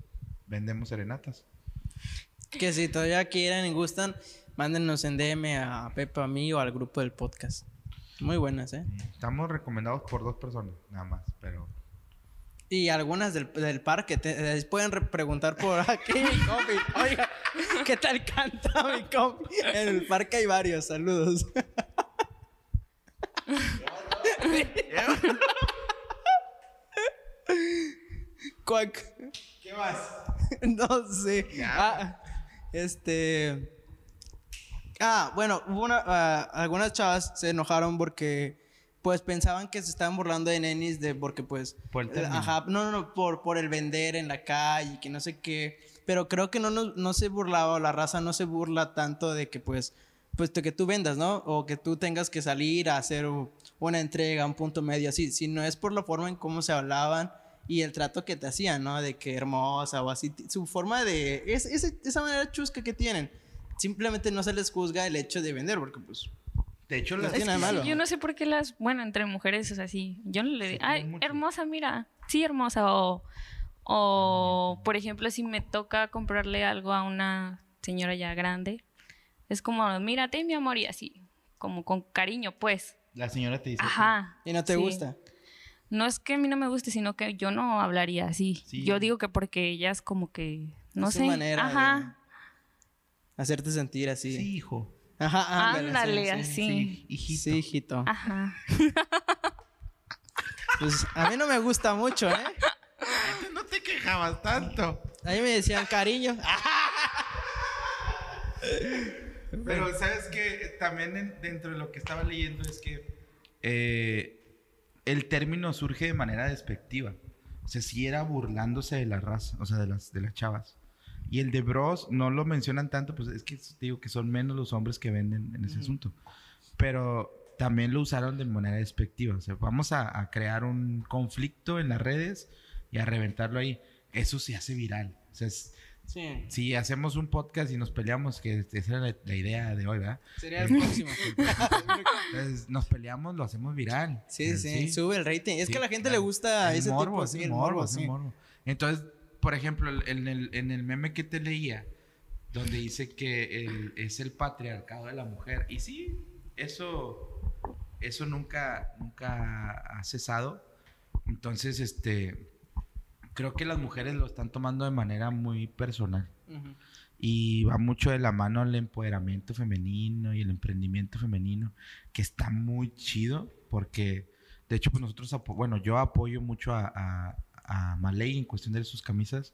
Speaker 1: vendemos serenatas.
Speaker 2: Que si todavía quieren y gustan, mándenos en DM a Pepe, a mí o al grupo del podcast. Muy buenas, ¿eh?
Speaker 1: Estamos recomendados por dos personas, nada más, pero...
Speaker 2: Y algunas del, del parque. te- eh, pueden re- preguntar por aquí, mi compi. Oiga, ¿qué tal canta mi compi? En el parque hay varios. Saludos.
Speaker 1: ¿Qué más?
Speaker 2: No sé. Ah, este. Ah, bueno, hubo una, ah, algunas chavas se enojaron porque pues pensaban que se estaban burlando de nenis de porque pues
Speaker 1: Por el
Speaker 2: ajá, no, no, no, por, por el vender en la calle, que no sé qué. pero creo que no, nos- no se burlaba, o la raza no se burla tanto de que pues, pues que tú vendas, ¿no? O que tú tengas que salir a hacer una entrega, un punto medio, así, si no es por la forma en cómo se hablaban y el trato que te hacían, ¿no? De que hermosa o así, su forma de, es, ese- esa manera chusca que tienen. Simplemente no se les juzga el hecho de vender, porque pues
Speaker 1: De hecho,
Speaker 2: No
Speaker 1: las,
Speaker 2: tiene
Speaker 3: Es que
Speaker 2: malo.
Speaker 3: sí, yo no sé por qué las, bueno, entre mujeres es así. Yo no le digo, ay,
Speaker 1: mucho.
Speaker 3: hermosa, mira. Sí, hermosa. O, o, por ejemplo, si me toca comprarle algo a una señora ya grande, es como, mírate, mi amor, y así, como con cariño, pues.
Speaker 1: la señora te dice...
Speaker 3: Ajá.
Speaker 2: y no te
Speaker 3: sí.
Speaker 2: gusta.
Speaker 3: No es que a mí no me guste, sino que yo no hablaría así.
Speaker 1: Sí.
Speaker 3: Yo digo que porque ellas como que, no
Speaker 2: Es su
Speaker 3: sé.
Speaker 2: manera
Speaker 3: Ajá.
Speaker 2: de hacerte sentir así.
Speaker 1: Sí, hijo.
Speaker 2: Ajá,
Speaker 3: Ándale,
Speaker 2: sí, sí.
Speaker 3: así.
Speaker 1: Sí, hijito.
Speaker 2: Sí, hijito.
Speaker 3: Ajá.
Speaker 2: Pues a mí no me gusta mucho, ¿eh?
Speaker 1: No te quejabas tanto.
Speaker 2: A mí me decían cariño.
Speaker 1: Pero sabes que también en- dentro de lo que estaba leyendo es que eh, el término surge de manera despectiva. O sea, si era burlándose de la raza, o sea, de las, de las chavas. Y el de bros no lo mencionan tanto, pues es que digo que son menos los hombres que venden en ese asunto. Pero también lo usaron de manera despectiva. O sea, vamos a, a crear un conflicto en las redes y a reventarlo ahí. Eso se hace viral. O sea, es-
Speaker 2: Sí.
Speaker 1: si hacemos un podcast y nos peleamos, que esa era la, la idea de hoy, ¿verdad?
Speaker 2: Sería el próximo.
Speaker 1: Entonces, nos peleamos, lo hacemos viral.
Speaker 2: Sí,
Speaker 1: Eh,
Speaker 2: sí, sube el rating. Es
Speaker 1: Sí,
Speaker 2: que a la gente
Speaker 1: claro.
Speaker 2: le gusta
Speaker 1: El
Speaker 2: ese
Speaker 1: morbo,
Speaker 2: tipo sí,
Speaker 1: el morbo,
Speaker 2: morbo, sí.
Speaker 1: morbo. Entonces, por ejemplo, en el, en el meme que te leía, donde dice que el- es el patriarcado de la mujer. Y sí, eso, eso nunca, nunca ha cesado. Entonces, este, creo que las mujeres lo están tomando de manera muy personal.
Speaker 2: Ujú.
Speaker 1: Y va mucho de la mano el empoderamiento femenino y el emprendimiento femenino, que está muy chido, porque de hecho, pues nosotros, bueno, yo apoyo mucho a, a, a Malay en cuestión de sus camisas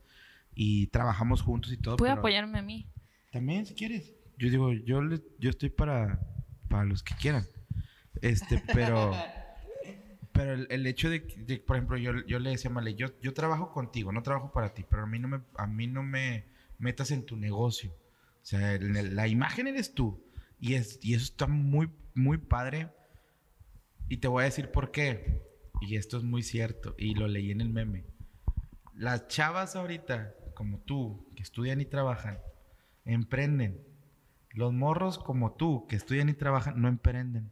Speaker 1: y trabajamos juntos y todo.
Speaker 3: Puede apoyarme a mí.
Speaker 1: También, si quieres. Yo digo, yo, le- yo estoy para, para los que quieran. Este, pero. Pero el, el hecho de, de- por ejemplo, yo, yo le decía a Malay, yo, yo trabajo contigo, no trabajo para ti, pero a mí no me, a mí no me metas en tu negocio. O sea, el- la imagen eres tú. Y, es, y eso está muy, muy padre. Y te voy a decir por qué. Y esto es muy cierto. Y lo leí en el meme. Las chavas ahorita, como tú, que estudian y trabajan, emprenden. Los morros como tú, que estudian y trabajan, no emprenden.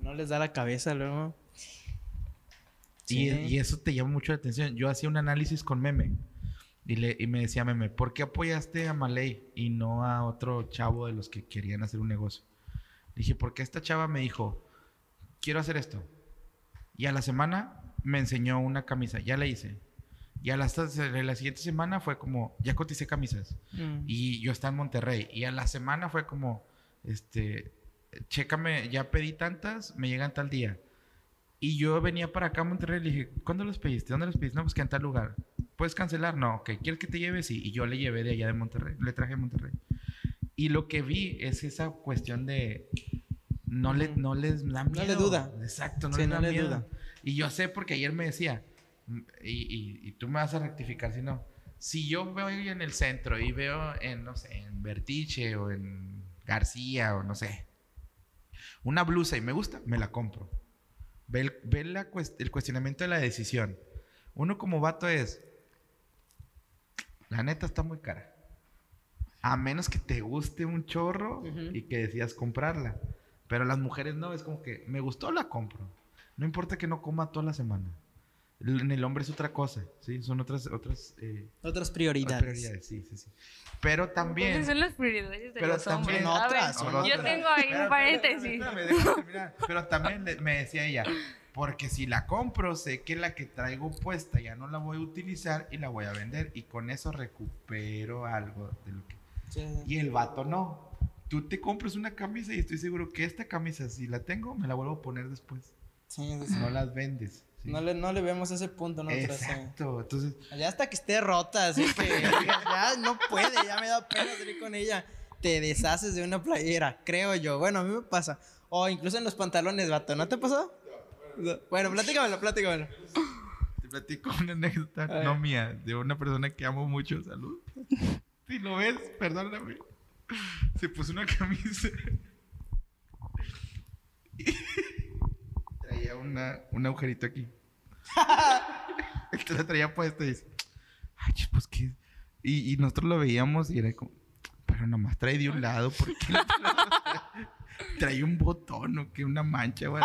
Speaker 2: No les da la cabeza luego.
Speaker 1: Y, eso te llama mucho la atención. Yo hacía un análisis con Meme. Y, le, y me decía Meme, ¿por qué apoyaste a Malay y no a otro chavo de los que querían hacer un negocio? Dije, porque esta chava me dijo, quiero hacer esto. Y a la semana me enseñó una camisa, ya la hice. Y a la, la siguiente semana fue como, ya coticé camisas.
Speaker 2: Mm.
Speaker 1: Y yo estaba en Monterrey. Y a la semana fue como, este, chécame, ya pedí tantas, me llegan tal día. Y yo venía para acá a Monterrey y le dije, ¿cuándo los pediste? ¿Dónde los pediste? No, pues que en tal lugar. ¿Puedes cancelar? No, ok. ¿Quieres que te lleve? Sí. Y yo le llevé de allá de Monterrey. Le traje de Monterrey. Y lo que vi es esa cuestión de... No, le, no les da
Speaker 2: No
Speaker 1: miedo.
Speaker 2: le duda.
Speaker 1: Exacto, no
Speaker 2: Sí,
Speaker 1: les
Speaker 2: no
Speaker 1: da
Speaker 2: le
Speaker 1: miedo.
Speaker 2: duda.
Speaker 1: Y yo sé porque ayer me decía, mm, y, y- y tú me vas a rectificar si no. Si yo veo en el centro y veo en, no sé, en Vertiche o en García o no sé, una blusa y me gusta, me la compro. Ve, el, ve la el cuestionamiento de la decisión. Uno como vato es, la neta está muy cara. A menos que te guste un chorro y que decidas comprarla. Pero las mujeres no, es como que me gustó, la compro. No importa que no coma toda la semana. En el hombre es otra cosa, ¿sí? Son otras, otras, eh,
Speaker 2: Otras
Speaker 1: otras
Speaker 2: prioridades.
Speaker 1: prioridades, sí, sí, sí. Pero también...
Speaker 3: ¿Cuáles son las prioridades de
Speaker 1: Pero
Speaker 3: los hombres?
Speaker 1: también-
Speaker 3: ver,
Speaker 2: Otras, son
Speaker 3: yo
Speaker 2: otras.
Speaker 3: tengo ahí
Speaker 1: Espérame,
Speaker 3: un paréntesis.
Speaker 1: Pero también me decía ella, porque si la compro, sé que la que traigo puesta ya no la voy a utilizar y la voy a vender. Y con eso recupero algo de lo que...
Speaker 2: Sí.
Speaker 1: Y el vato no. Tú te compras una camisa y estoy seguro que esta camisa, si la tengo, me la vuelvo a poner después.
Speaker 2: Sí, sí, sí.
Speaker 1: No las vendes. ¿sí?
Speaker 2: No, le, no le vemos ese punto nosotros.
Speaker 1: Exacto. Entonces,
Speaker 2: Ya hasta que esté rota, así que ya no puede, ya me da pena salir con ella. Te deshaces de una playera, creo yo. Bueno, a mí me pasa. O incluso en los pantalones, vato. ¿No te pasó? No. Bueno, platícamelo, platícamelo.
Speaker 1: Te platico una anécdota, no mía, de una persona que amo mucho. Salud. Si lo ves, perdóname. Se puso una camisa. traía una, un agujerito aquí. Entonces la traía puesta y dice, ay, pues qué. Y, nosotros lo veíamos y era como, pero nomás trae de un lado, ¿por qué trae un botón o que una mancha, güey?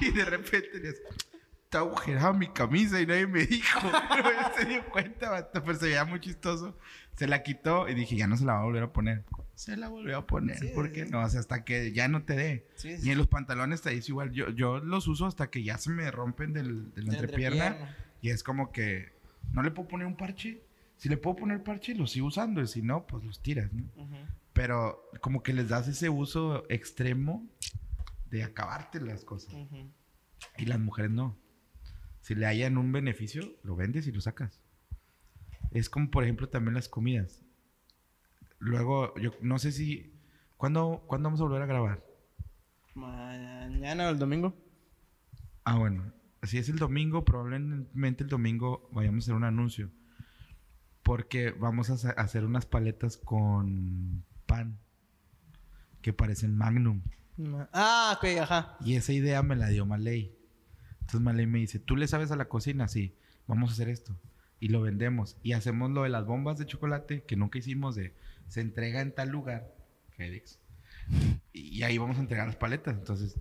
Speaker 1: Y de repente le está agujerada mi camisa y nadie me dijo. Pero él se dio cuenta, pero se veía muy chistoso. Se la quitó y dije, ya no se la va a volver a poner. Se la volvió a poner,
Speaker 2: Sí,
Speaker 1: ¿por
Speaker 2: sí,
Speaker 1: qué
Speaker 2: sí.
Speaker 1: no? O sea, hasta que ya no te dé.
Speaker 2: Sí,
Speaker 1: Y en los pantalones te dice igual. Yo, yo los uso hasta que ya se me rompen del, de la entrepierna. Y es como que no le puedo poner un parche. Si le puedo poner parche, los sigo usando. Y si no, pues los tiras, ¿no?
Speaker 2: Ujú.
Speaker 1: Pero como que les das ese uso extremo de acabarte las cosas. Y las mujeres no. Si le hayan un beneficio, lo vendes y lo sacas. Es como, por ejemplo, también las comidas. Luego, yo no sé si... ¿Cuándo, ¿cuándo vamos a volver a grabar?
Speaker 2: Mañana o el domingo.
Speaker 1: Ah, bueno. Si es el domingo, probablemente el domingo vayamos a hacer un anuncio. Porque vamos a hacer unas paletas con pan. Que parecen Magnum.
Speaker 2: Ma- Ah, ok, ajá.
Speaker 1: Y esa idea me la dio Malay. Entonces Malay me dice, ¿tú le sabes a la cocina? Sí, vamos a hacer esto. Y lo vendemos. Y hacemos lo de las bombas de chocolate que nunca hicimos de, se entrega en tal lugar, FedEx. Y, ahí vamos a entregar las paletas. Entonces,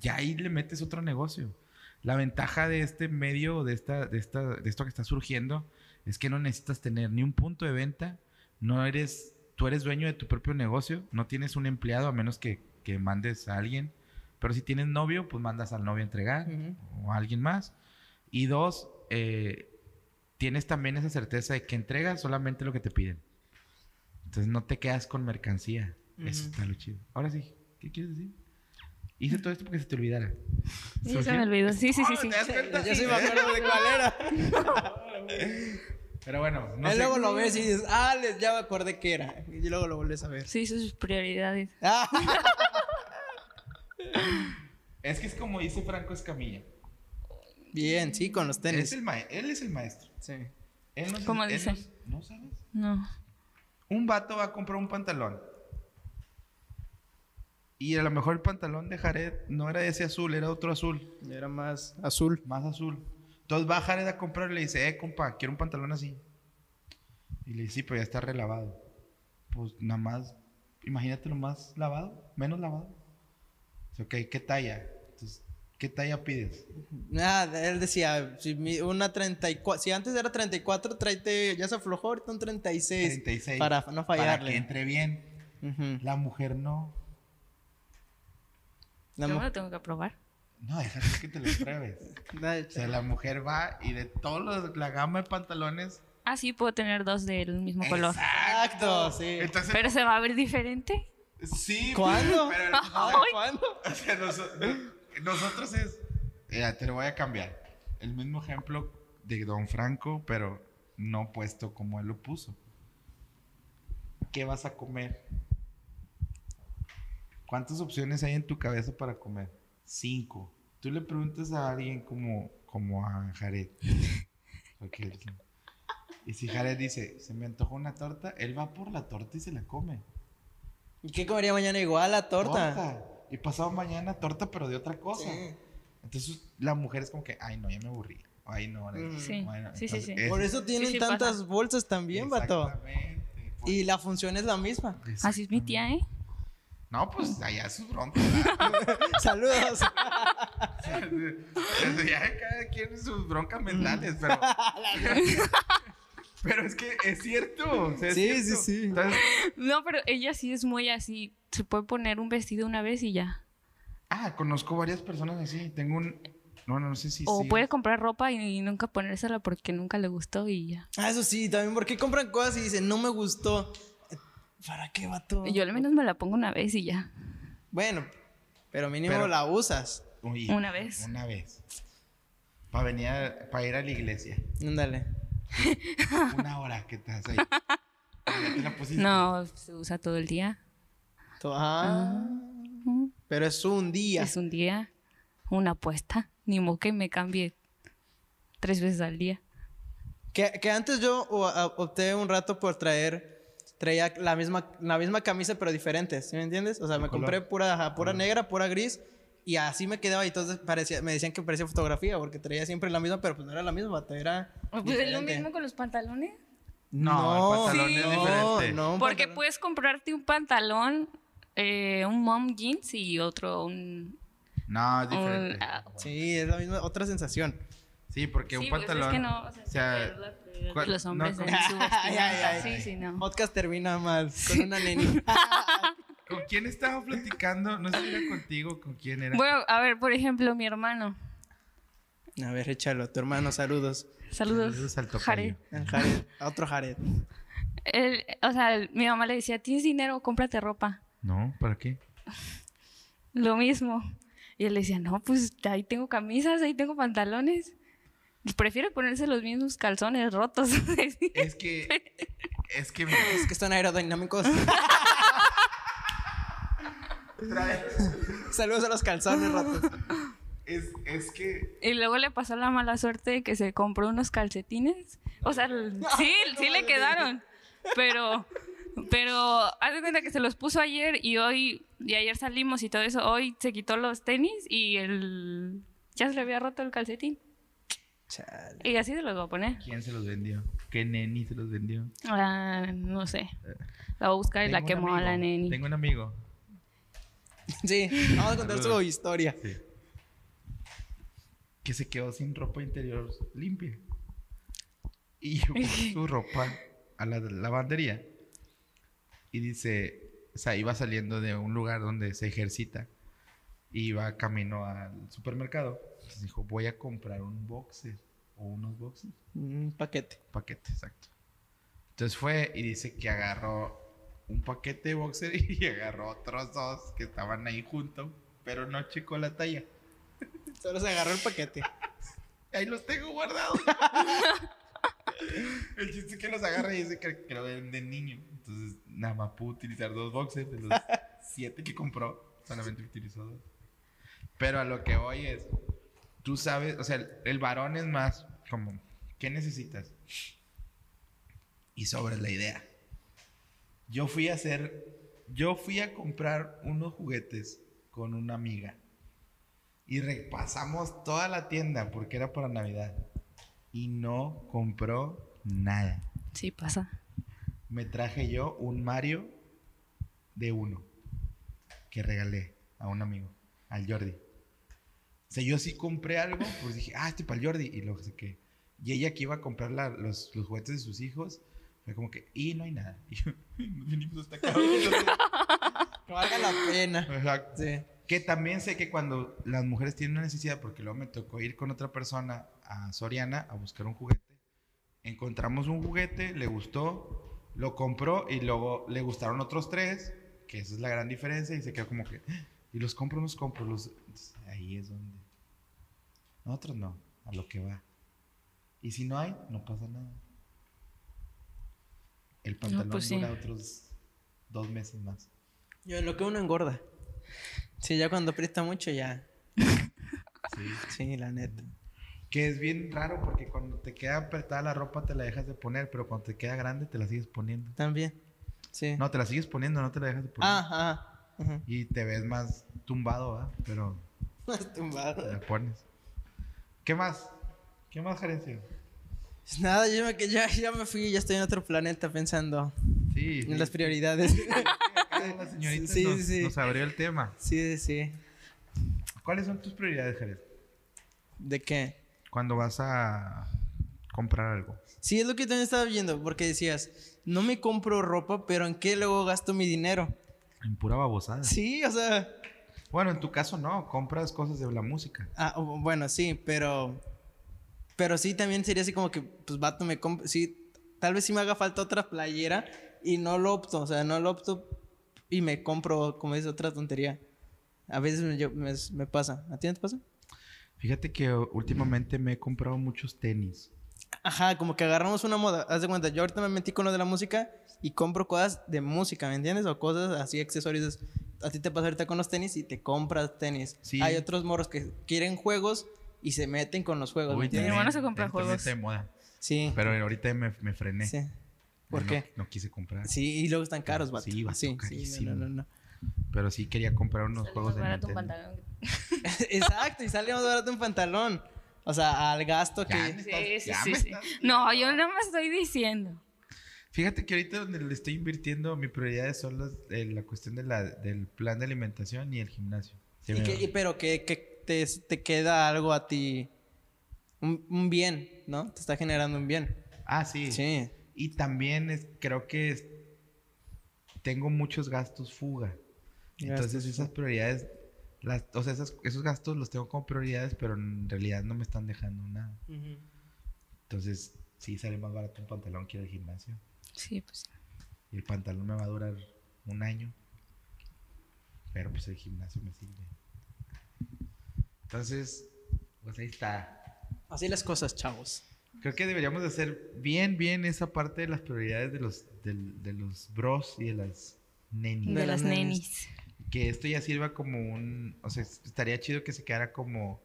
Speaker 1: ya ahí le metes otro negocio. La ventaja de este medio, de, esta, de, esta, de esto que está surgiendo, es que no necesitas tener ni un punto de venta, no eres, tú eres dueño de tu propio negocio, no tienes un empleado a menos que, que mandes a alguien, pero si tienes novio, pues mandas al novio a entregar
Speaker 2: Ujú.
Speaker 1: o a alguien más. Y dos, eh, tienes también esa certeza de que entregas solamente lo que te piden. Entonces no te quedas con mercancía. Eso
Speaker 2: Ujú.
Speaker 1: está lo chido. Ahora sí, ¿qué quieres decir? Hice todo esto porque se te olvidara.
Speaker 3: Sí, se me olvidó. Sí, sí, sí, sí.
Speaker 1: ¿Te das cuenta?
Speaker 2: Yo sí me acuerdo de cuál era.
Speaker 1: Pero bueno, no
Speaker 2: Ahí
Speaker 1: sé.
Speaker 2: luego lo ves y dices, ah, les- ya me acordé que era. Y luego lo vuelves a ver.
Speaker 3: Sí, sus prioridades.
Speaker 2: Ah,
Speaker 1: Es que es como dice Franco Escamilla.
Speaker 2: bien, sí, con los
Speaker 1: Él
Speaker 2: tenis.
Speaker 1: es el, ma- él es el maestro.
Speaker 2: Sí.
Speaker 1: Él no
Speaker 3: ¿Cómo
Speaker 1: él
Speaker 3: dice?
Speaker 1: ¿No sabes?
Speaker 3: No.
Speaker 1: Un vato va a comprar un pantalón. Y a lo mejor el pantalón de Jared no era ese azul, era otro azul,
Speaker 2: Era más azul.
Speaker 1: más azul. Entonces va Jared a comprar y le dice, eh, compa, quiero un pantalón así. Y le dice, sí, pero ya está relavado. Pues nada más, imagínate lo más lavado, menos lavado. Dice, ok, ¿qué talla? Entonces, ¿qué talla pides?
Speaker 2: Nada, él decía, si una 34, si antes era 34, tráete, ya se aflojó, ahorita un 36.
Speaker 1: 36.
Speaker 2: Para no
Speaker 1: Para
Speaker 2: fallarle.
Speaker 1: que entre bien. La mujer no.
Speaker 2: La
Speaker 3: Yo
Speaker 2: mu-
Speaker 3: me lo tengo que probar.
Speaker 1: No, déjate que te lo pruebes. O sea, la mujer va y de toda la gama de pantalones.
Speaker 3: Ah, sí, puedo tener dos del mismo color.
Speaker 2: Exacto, sí.
Speaker 1: Entonces,
Speaker 3: Pero se va a ver diferente.
Speaker 1: sí.
Speaker 2: ¿Cuándo?
Speaker 1: Pero,
Speaker 2: Ah, ¿Cuándo?
Speaker 1: o sea, noso- no- nosotros es. Ya, te lo voy a cambiar. El mismo ejemplo de Don Franco, pero no puesto como él lo puso. ¿Qué vas a comer? ¿Cuántas opciones hay en tu cabeza para comer? Cinco. Tú le preguntas a alguien como, como a Jared. Y si Jared dice, se me antojó una torta, él va por la torta y se la come.
Speaker 2: ¿Y qué comería mañana igual la torta?
Speaker 1: Y pasado mañana torta, pero de otra cosa.
Speaker 2: Sí.
Speaker 1: Entonces la mujer es como que, ay, no, ya me aburrí. Ay, no. no.
Speaker 2: Mm.
Speaker 3: Sí,
Speaker 1: Bueno,
Speaker 3: sí, sí,
Speaker 1: entonces,
Speaker 3: sí.
Speaker 1: es-
Speaker 2: Por eso tienen
Speaker 3: sí
Speaker 2: tantas
Speaker 3: pasa.
Speaker 2: bolsas también, vato.
Speaker 1: Exactamente. Por-
Speaker 2: Y la función es la misma.
Speaker 3: Así es mi tía, ¿eh?
Speaker 1: No, pues allá sus broncas. ¿verdad?
Speaker 2: Saludos.
Speaker 1: ya cada quien sus broncas mentales, pero. pero es que es cierto. o sea, es
Speaker 2: Sí,
Speaker 1: cierto.
Speaker 2: sí, sí.
Speaker 1: Entonces,
Speaker 3: No, pero ella sí es muy así. Se puede poner un vestido una vez y ya.
Speaker 1: ah, conozco varias personas así. Tengo un. No, no, no sé si.
Speaker 3: O
Speaker 1: sí.
Speaker 3: puede comprar ropa y nunca ponérsela porque nunca le gustó y ya.
Speaker 2: Ah, eso sí, también porque compran cosas y dicen, no me gustó. ¿Para qué, vato?
Speaker 3: Yo al menos me la pongo una vez y ya.
Speaker 2: Bueno, pero mínimo
Speaker 1: Pero-
Speaker 2: la usas.
Speaker 1: Uy,
Speaker 3: Una vez.
Speaker 1: Una vez. Para venir a- para ir a la iglesia.
Speaker 2: Ándale.
Speaker 1: Una hora que estás ahí. Ya te la pusiste.
Speaker 3: No, se usa todo el día.
Speaker 2: To- Ah, pero es un día.
Speaker 3: Es un día, una apuesta. Ni modo que me cambie tres veces al día.
Speaker 2: Que, que antes yo o- a- opté un rato por traer, traía la misma, la misma camisa pero diferente, ¿sí me entiendes? O sea, me
Speaker 1: color?
Speaker 2: compré pura, ajá, pura negra, pura gris y así me quedaba y entonces parecía, me decían que parecía fotografía porque traía siempre la misma, pero pues no era la misma, era
Speaker 3: Pues es lo mismo con los pantalones.
Speaker 1: No, el pantalón
Speaker 3: es
Speaker 1: diferente.
Speaker 2: no, un
Speaker 3: Porque
Speaker 2: pantalón-
Speaker 3: puedes comprarte un pantalón, eh, un mom jeans y otro un...
Speaker 1: No, es
Speaker 3: un-
Speaker 1: diferente.
Speaker 3: ah,
Speaker 2: Sí, es la misma, otra sensación.
Speaker 1: Sí, porque
Speaker 3: sí,
Speaker 1: un
Speaker 3: pues es
Speaker 1: pantalón.
Speaker 3: que no, o sea,
Speaker 1: o sea,
Speaker 3: es la prioridad
Speaker 1: ¿cuál-
Speaker 3: de los
Speaker 1: no,
Speaker 3: hombres
Speaker 1: con-
Speaker 3: en su.
Speaker 2: Ay, ay, ay.
Speaker 3: Sí, sí, no.
Speaker 2: Podcast termina mal con una neni.
Speaker 1: ¿Con quién estaba platicando? No sé si era contigo, con quién era.
Speaker 3: Bueno, a ver, por ejemplo, mi hermano.
Speaker 2: A ver, échalo, tu hermano, saludos.
Speaker 3: Saludos,
Speaker 1: Saludos al.
Speaker 3: Jared.
Speaker 2: Al Jared, a otro Jared.
Speaker 3: Él- o sea, él- mi mamá le decía, tienes dinero, cómprate ropa.
Speaker 1: No, ¿para qué?
Speaker 3: Lo mismo. Y él decía, no, pues ahí tengo camisas, ahí tengo pantalones. Prefiero ponerse los mismos calzones rotos.
Speaker 1: Es que. Es que.
Speaker 2: Es que son aerodinámicos. Saludos a los calzones rotos.
Speaker 1: Es, es que.
Speaker 3: y luego le pasó la mala suerte de que se compró unos calcetines. O sea, sí, sí le quedaron. Pero, pero, haz de cuenta que se los puso ayer y hoy, y ayer salimos y todo eso. Hoy se quitó los tenis y el, ya se le había roto el calcetín.
Speaker 2: Chale.
Speaker 3: Y así se los voy a poner.
Speaker 1: ¿Quién se los vendió? ¿Qué neni se los vendió?
Speaker 3: Ah, no sé. La voy a buscar y la quemó a la
Speaker 1: amigo,
Speaker 3: neni.
Speaker 1: Tengo un amigo.
Speaker 2: Sí, vamos a contar su historia.
Speaker 1: Sí. Que se quedó sin ropa interior limpia. Y llevó su ropa a la lavandería. Y dice, o sea, iba saliendo de un lugar donde se ejercita. Y iba camino al supermercado. Entonces dijo, voy a comprar un boxer. O unos boxers.
Speaker 2: Un paquete.
Speaker 1: Paquete, exacto. Entonces fue y dice que agarró un paquete de boxer y agarró otros dos que estaban ahí juntos, pero no checó la talla.
Speaker 2: Solo se agarró el paquete.
Speaker 1: Ahí los tengo guardados. El chiste es que los agarra y dice que, que lo venden niño. Entonces, nada más pudo utilizar dos boxers de los siete que compró. Solamente utilizó dos. Pero a lo que voy es, tú sabes, o sea, el, el varón es más como, ¿qué necesitas? Y sobre la idea. Yo fui a hacer, yo fui a comprar unos juguetes con una amiga. Y repasamos toda la tienda porque era para Navidad. Y no compró nada.
Speaker 3: Sí, pasa.
Speaker 1: Me traje yo un Mario de uno que regalé a un amigo, al Jordi. O sea, yo sí compré algo, pues dije, ah, este para el Jordi. Y que. Y ella que iba a comprar la- los, los juguetes de sus hijos, fue como que, y no hay nada. Y yo, nos vinimos hasta acá.
Speaker 2: Que valga la pena.
Speaker 1: Exacto.
Speaker 2: Sí.
Speaker 1: Que también sé que cuando las mujeres tienen una necesidad, porque luego me tocó ir con otra persona a Soriana a buscar un juguete. Encontramos un juguete, le gustó, lo compró y luego le gustaron otros tres, que esa es la gran diferencia, y se quedó como que, "Ah, y los compro, los compro, los... Entonces, ahí es donde... Nosotros no, a lo que va. Y si no hay, no pasa nada. El pantalón
Speaker 3: pues sí.
Speaker 1: dura otros dos meses más.
Speaker 2: Yo, lo que uno engorda. Sí, ya cuando aprieta mucho, ya.
Speaker 1: Sí.
Speaker 2: Sí, la neta.
Speaker 1: Que es bien raro porque cuando te queda apretada la ropa te la dejas de poner, pero cuando te queda grande te la sigues poniendo.
Speaker 2: También. Sí.
Speaker 1: No, te la sigues poniendo, no te la dejas de poner.
Speaker 2: Ah. Ujú.
Speaker 1: Y te ves más tumbado, ¿va? Pero
Speaker 2: Más
Speaker 1: te
Speaker 2: tumbado.
Speaker 1: la pones. ¿Qué más? ¿Qué más, Gerencio?
Speaker 2: Pues Nada, yo me, ya, ya me fui, ya estoy en otro planeta pensando
Speaker 1: Sí,
Speaker 2: en
Speaker 1: sí.
Speaker 2: las prioridades.
Speaker 1: Acá la señorita
Speaker 2: Sí,
Speaker 1: nos,
Speaker 2: sí.
Speaker 1: nos abrió el tema.
Speaker 2: sí, sí.
Speaker 1: ¿Cuáles son tus prioridades, Jerez?
Speaker 2: ¿De qué?
Speaker 1: Cuando vas a comprar algo.
Speaker 2: Sí, es lo que también estaba viendo, porque decías, no me compro ropa, pero ¿en qué luego gasto mi dinero?
Speaker 1: En pura babosada.
Speaker 2: Sí, o sea,
Speaker 1: Bueno, en tu caso no, compras cosas de la música.
Speaker 2: ah, bueno, sí, pero, pero sí también sería así como que, pues, vato, me compro, sí, tal vez sí me haga falta otra playera y no lo opto, o sea, no lo opto y me compro, como dice, otra tontería. A veces me, yo- me, me pasa. ¿A ti no te pasa?
Speaker 1: Fíjate que últimamente me he comprado muchos tenis.
Speaker 2: Ajá, como que agarramos una moda. Haz de cuenta, yo ahorita me metí con lo de la música y compro cosas de música, ¿me entiendes? O cosas así, accesorios. A ti te pasa ahorita con los tenis y te compras tenis.
Speaker 1: Sí.
Speaker 2: Hay otros morros que quieren juegos y se meten con los juegos. ¿me
Speaker 1: Uy?
Speaker 3: Mi hermano se compra juegos.
Speaker 1: está de moda.
Speaker 2: Sí.
Speaker 1: Pero ahorita me, me frené.
Speaker 2: sí. ¿Por
Speaker 1: No-
Speaker 2: qué?
Speaker 1: No, quise comprar.
Speaker 2: Sí, y luego están caros, vato.
Speaker 1: Sí, vato,
Speaker 2: sí, sí, no, no, no, no.
Speaker 1: Pero sí quería comprar unos
Speaker 3: Sale
Speaker 1: juegos de
Speaker 3: barato un
Speaker 1: Nintendo.
Speaker 3: pantalón.
Speaker 2: Exacto, y sale más barato un pantalón. O sea, al gasto
Speaker 1: Ya,
Speaker 2: que.
Speaker 3: Sí, sí,
Speaker 1: ya
Speaker 3: sí,
Speaker 1: me
Speaker 3: sí.
Speaker 1: estás-
Speaker 3: No, yo no me estoy diciendo.
Speaker 1: Fíjate que ahorita donde le estoy invirtiendo, mi prioridades son los- eh, la cuestión de la, del plan de alimentación y el gimnasio. Sí,
Speaker 2: Y
Speaker 1: me-
Speaker 2: que- y pero que, que te, te queda algo a ti. Un, un bien, ¿no? Te está generando un bien.
Speaker 1: Ah, sí.
Speaker 2: Sí.
Speaker 1: Y también es- creo que es- tengo muchos gastos fuga. Entonces esas prioridades, las, o sea, esas- esos gastos los tengo como prioridades, pero en realidad no me están dejando nada. Entonces sí sale más barato un pantalón que ir al gimnasio.
Speaker 3: Sí, pues.
Speaker 1: Y el pantalón me va a durar un año. Pero pues el gimnasio me sirve. Entonces, pues ahí está.
Speaker 2: Así las cosas, chavos.
Speaker 1: Creo que deberíamos de hacer bien, bien esa parte de las prioridades de los, del- de, los bros y de las nenis.
Speaker 3: De,
Speaker 2: De
Speaker 3: las
Speaker 2: las
Speaker 3: nenis.
Speaker 1: Que esto ya sirva como un... O sea, estaría chido que se quedara como...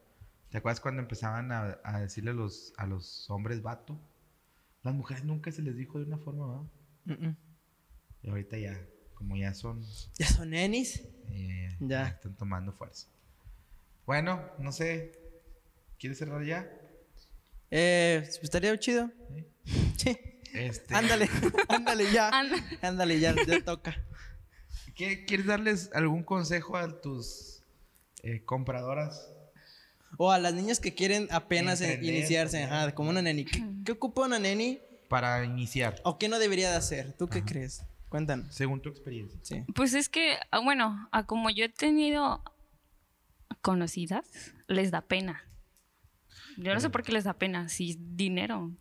Speaker 1: ¿Te acuerdas cuando empezaban a, a decirle a los, a los hombres vato? Las mujeres nunca se les dijo de una forma, ¿verdad?
Speaker 2: Mm, mm.
Speaker 1: Y ahorita ya, como ya son...
Speaker 2: ¿Ya son nenis?
Speaker 1: eh,
Speaker 2: Ya.
Speaker 1: Están tomando fuerza. Bueno, no sé. ¿Quieres cerrar ya?
Speaker 2: Eh, estaría chido.
Speaker 1: Sí.
Speaker 2: Sí.
Speaker 1: Este,
Speaker 2: Ándale, ándale ya. Ándale ya, ya toca.
Speaker 1: ¿Qué- ¿Quieres darles algún consejo a tus eh, compradoras?
Speaker 2: O a las niñas que quieren apenas
Speaker 1: Emprender,
Speaker 2: iniciarse, ajá, como una neni. ¿Qué, qué ocupa una neni
Speaker 1: Para iniciar,
Speaker 2: o qué no debería de hacer? ¿Tú qué crees? Cuéntanos.
Speaker 1: según tu experiencia.
Speaker 2: Sí.
Speaker 3: Pues es que, ah, bueno, a como yo he tenido conocidas, les da pena. Yo no sé por qué les da pena. Si dinero.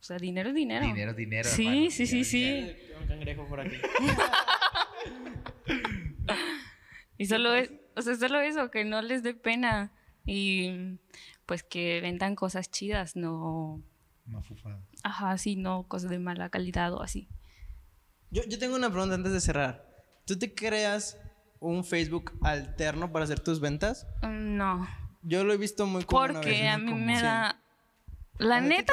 Speaker 3: O sea, dinero es dinero.
Speaker 1: Dinero, dinero.
Speaker 3: Sí,
Speaker 1: hermano.
Speaker 3: sí, sí, sí.
Speaker 2: Un cangrejo por aquí.
Speaker 3: Y solo es, o sea, solo eso, que no les dé pena. Y pues que vendan cosas chidas, no.
Speaker 1: Mafufada.
Speaker 3: Ajá, sí, no cosas de mala calidad o así.
Speaker 2: Yo, yo tengo una pregunta antes de cerrar. ¿Tú te creas un Facebook alterno para hacer tus ventas?
Speaker 3: Mm, No.
Speaker 2: Yo lo he visto muy común
Speaker 3: Porque a mí me da. La neta,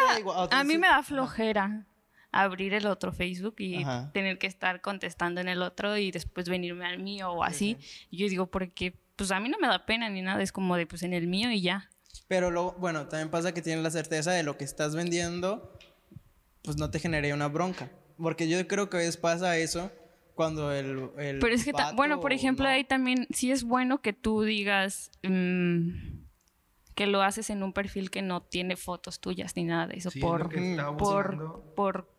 Speaker 3: a mí me da flojera abrir el otro Facebook y
Speaker 2: Ajá.
Speaker 3: tener que estar contestando en el otro y después venirme al mío o así. Y yo digo, porque pues a mí no me da pena ni nada, es como de pues en el mío y ya.
Speaker 2: Pero luego, bueno, también pasa que tienes la certeza de lo que estás vendiendo, pues no te generaría una bronca. Porque yo creo que a veces pasa eso cuando el. el
Speaker 3: Pero es que, bueno, por ejemplo,
Speaker 2: no-
Speaker 3: ahí también sí es bueno que tú digas mm, que lo haces en un perfil que no tiene fotos tuyas ni nada de eso,
Speaker 1: Sí, es lo
Speaker 3: por, por, por,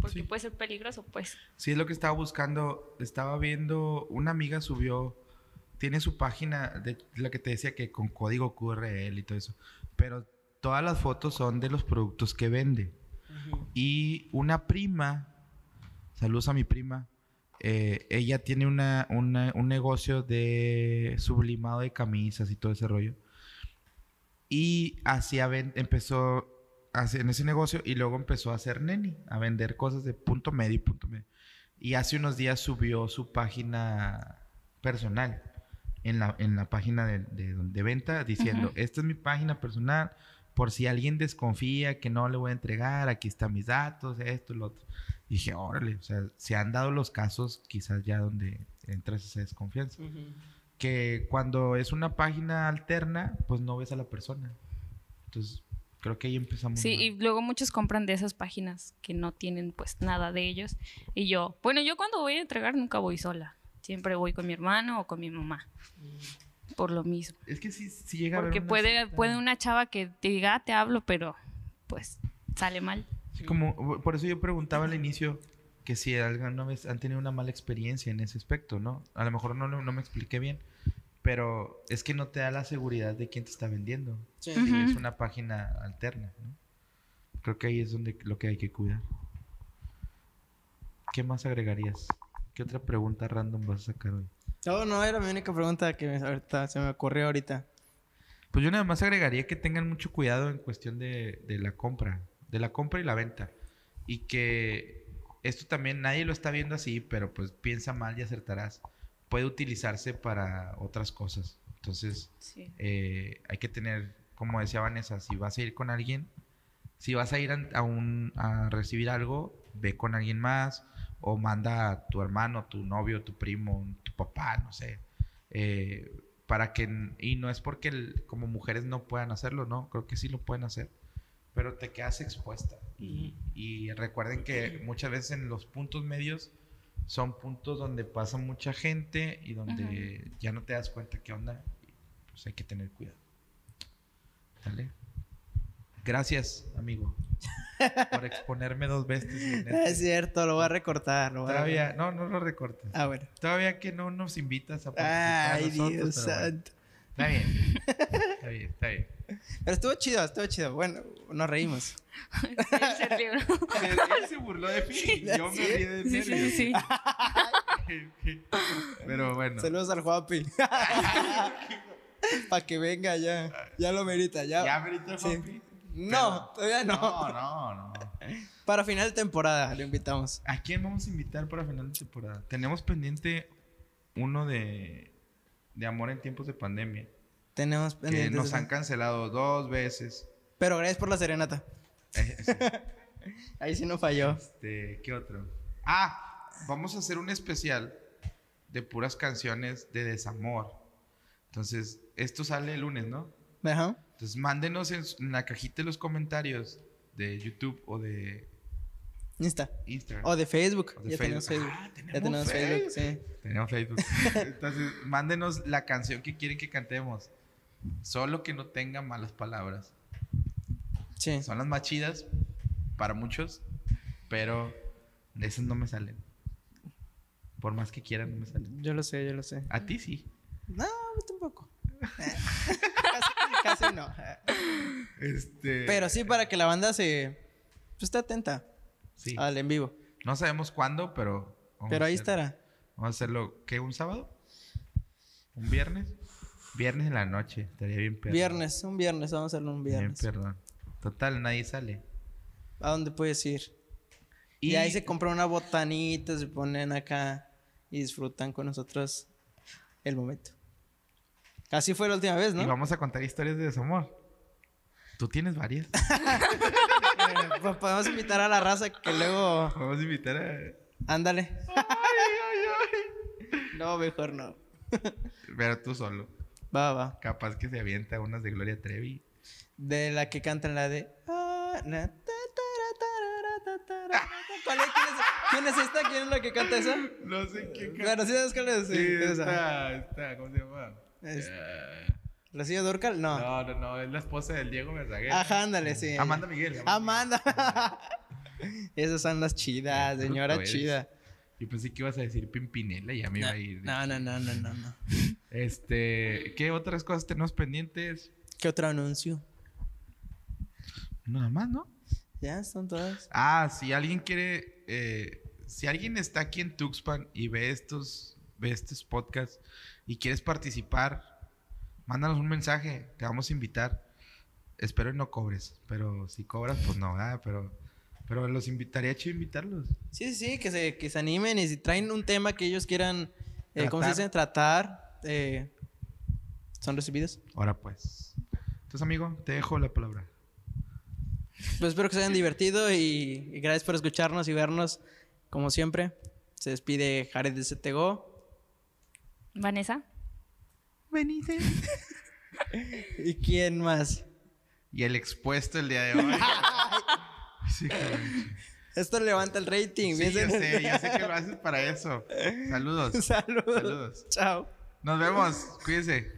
Speaker 3: porque
Speaker 1: sí.
Speaker 3: puede ser peligroso, pues.
Speaker 1: Sí, es lo que estaba buscando. Estaba viendo, una amiga subió, tiene su página, de lo que te decía que con código QRL y todo eso. Pero todas las fotos son de los productos que vende. Y una prima, saludos a mi prima, eh, ella tiene una, una- un negocio de sublimado de camisas y todo ese rollo. Y ven- empezó en ese negocio y luego empezó a hacer neni, a vender cosas de punto medio y punto medio. Y hace unos días subió su página personal en la, en la página de, de, de venta diciendo, esta es mi página personal, por si alguien desconfía que no le voy a entregar, aquí están mis datos, esto lo otro. Y dije, órale, o sea, se han dado los casos quizás ya donde entra esa desconfianza. Que cuando es una página alterna, pues no ves a la persona. Entonces, creo que ahí empezamos.
Speaker 3: Sí,
Speaker 1: mal.
Speaker 3: y luego muchos compran de esas páginas que no tienen pues nada de ellos. Y yo, bueno, yo cuando voy a entregar nunca voy sola. Siempre voy con mi hermano o con mi mamá. Por lo mismo.
Speaker 1: Es que sí, sí llega a haber
Speaker 3: Porque
Speaker 1: una
Speaker 3: puede,
Speaker 1: cierta-
Speaker 3: puede una chava que te diga, "Ah, te hablo, pero pues sale mal.
Speaker 1: Sí, como, por eso yo preguntaba al inicio que si alguna vez han tenido una mala experiencia en ese aspecto, ¿no? A lo mejor no, no me expliqué bien, pero es que no te da la seguridad de quién te está vendiendo.
Speaker 2: Sí.
Speaker 1: Si
Speaker 3: Ujú.
Speaker 1: es una página alterna, ¿no? Creo que ahí es donde lo que hay que cuidar. ¿Qué más agregarías? ¿Qué otra pregunta random vas a sacar hoy?
Speaker 2: No, no, era mi única pregunta que me- ahorita, se me ocurrió ahorita.
Speaker 1: Pues yo nada más agregaría que tengan mucho cuidado en cuestión de, de la compra, de la compra y la venta. Y que esto también nadie lo está viendo así, pero pues piensa mal y acertarás. Puede utilizarse para otras cosas. Entonces
Speaker 3: Sí.
Speaker 1: eh, hay que tener como decía Vanessa, si vas a ir con alguien, si vas a ir a, un, a recibir algo, ve con alguien más o manda a tu hermano, tu novio, tu primo, tu papá, no sé. eh, para que, y no es porque el- como mujeres no puedan hacerlo, no, creo que sí lo pueden hacer, pero te quedas expuesta. Y, y recuerden que muchas veces en los puntos medios son puntos donde pasa mucha gente y donde ya no te das cuenta qué onda. Pues hay que tener cuidado. ¿Sale? Gracias, amigo, por exponerme dos veces. este-
Speaker 2: Es cierto, lo voy a recortar. Lo voy a-
Speaker 1: Todavía, no, no lo recortes.
Speaker 2: Ah, bueno.
Speaker 1: Todavía que no nos invitas a participar
Speaker 2: Ay,
Speaker 1: nosotros,
Speaker 2: Dios
Speaker 1: bueno.
Speaker 2: santo.
Speaker 1: Está bien. Está bien, está bien.
Speaker 2: Pero estuvo chido, estuvo chido. Bueno, nos reímos.
Speaker 1: Él se burló de mí. Yo me ríe de
Speaker 3: Sí, sí, sí.
Speaker 1: Pero bueno.
Speaker 2: Saludos al Juapi. Para que venga ya. Ya lo merita, ya.
Speaker 1: ¿Ya merita el
Speaker 2: Sí. No, todavía no.
Speaker 1: No, no, no.
Speaker 2: Para final de temporada lo invitamos.
Speaker 1: ¿A quién vamos a invitar para final de temporada? Tenemos pendiente uno de, de Amor en tiempos de pandemia.
Speaker 2: Tenemos
Speaker 1: Que
Speaker 2: pendientes
Speaker 1: nos han cancelado dos veces.
Speaker 2: Pero gracias por la serenata.
Speaker 1: Eh, sí.
Speaker 2: Ahí sí no falló.
Speaker 1: Este, ¿qué otro? Ah, vamos a hacer un especial de puras canciones de desamor. Entonces, esto sale el lunes, ¿no?
Speaker 2: Ajá.
Speaker 1: Entonces, mándenos en, en la cajita de los comentarios de YouTube o de
Speaker 2: Insta.
Speaker 1: Instagram.
Speaker 2: O de Facebook.
Speaker 1: O de
Speaker 2: ya tenemos
Speaker 1: Facebook.
Speaker 2: Facebook.
Speaker 1: Ah,
Speaker 2: ya
Speaker 1: tenemos
Speaker 2: tenemos Facebook, sí.
Speaker 1: Tenemos Facebook. Entonces, mándenos la canción que quieren que cantemos. Solo que no tenga malas palabras.
Speaker 2: Sí.
Speaker 1: Son las más chidas para muchos, pero de esas no me salen. Por más que quieran, no me salen.
Speaker 2: Yo lo sé, yo lo sé.
Speaker 1: A ti sí.
Speaker 2: No, a mí tampoco. casi, casi no.
Speaker 1: Este.
Speaker 2: Pero sí para que la banda se... Pues esté atenta
Speaker 1: Sí.
Speaker 2: al en vivo.
Speaker 1: No sabemos cuándo, pero.
Speaker 2: Pero ahí
Speaker 1: hacerlo.
Speaker 2: estará.
Speaker 1: Vamos a hacerlo. ¿Qué? ¿Un sábado? ¿Un viernes? Viernes en la noche. Estaría bien perro.
Speaker 2: Viernes, un viernes, vamos a hacerlo un
Speaker 1: Bien
Speaker 2: viernes.
Speaker 1: perdón. Total, nadie sale.
Speaker 2: ¿A dónde puedes ir? Y, ahí se compran una botanita, se ponen acá y disfrutan con nosotros el momento. Así fue la última vez, ¿no?
Speaker 1: Y vamos a contar historias de desamor. Tú tienes varias.
Speaker 2: Pues podemos invitar a la raza que luego...
Speaker 1: Vamos a invitar a.
Speaker 2: Ándale. No, mejor no.
Speaker 1: Pero tú solo.
Speaker 2: Va, va.
Speaker 1: Capaz que se avienta unas de Gloria Trevi.
Speaker 2: De la que cantan la de... ¿Quién, es? quién es esta? ¿Quién es la que canta esa?
Speaker 1: No sé qué.
Speaker 2: Bueno, sí sabes cuál es. Sí,
Speaker 1: Sí,
Speaker 2: esa.
Speaker 1: está, está, ¿cómo se llama?
Speaker 2: Es-
Speaker 1: Eh,
Speaker 2: ¿Rocío Durcal? No.
Speaker 1: no, no, no, es la esposa del Diego Verdaguer.
Speaker 2: Ajá, ándale, sí.
Speaker 1: Amanda Miguel.
Speaker 2: Amanda. Esas son las chidas, señora
Speaker 1: eres.
Speaker 2: chida.
Speaker 1: Yo pensé que ibas a decir Pimpinela y ya me iba a ir.
Speaker 2: No, no, no, no, no, no.
Speaker 1: Este, ¿qué otras cosas tenemos pendientes?
Speaker 2: ¿Qué otro anuncio?
Speaker 1: Nada más, ¿no?
Speaker 2: Ya, son todas.
Speaker 1: Ah, si alguien quiere, eh, si alguien está aquí en Tuxpan y ve estos, ve estos podcasts y quieres participar, mándanos un mensaje, te vamos a invitar. Espero y no cobres, pero si cobras, pues no, ¿verdad? Pero, pero los invitaría chido invitarlos.
Speaker 2: Sí, sí, que se, que se animen y si traen un tema que ellos quieran, eh, ¿cómo se
Speaker 1: Tratar.
Speaker 2: dice? Tratar, eh, son recibidos.
Speaker 1: Ahora pues. Entonces, amigo, te dejo la palabra.
Speaker 2: Pues espero que se hayan divertido y, y gracias por escucharnos y vernos como siempre. Se despide Jared de CTGO.
Speaker 3: Vanessa.
Speaker 1: Benítez.
Speaker 2: ¿Y quién más?
Speaker 1: Y el expuesto el día de hoy. sí.
Speaker 2: Esto levanta el rating.
Speaker 1: Sí, ya
Speaker 2: piensen-
Speaker 1: sé, ya sé que lo haces para eso. Saludos.
Speaker 2: Saludos.
Speaker 1: Saludos.
Speaker 2: Chao.
Speaker 1: Nos vemos. Cuídense.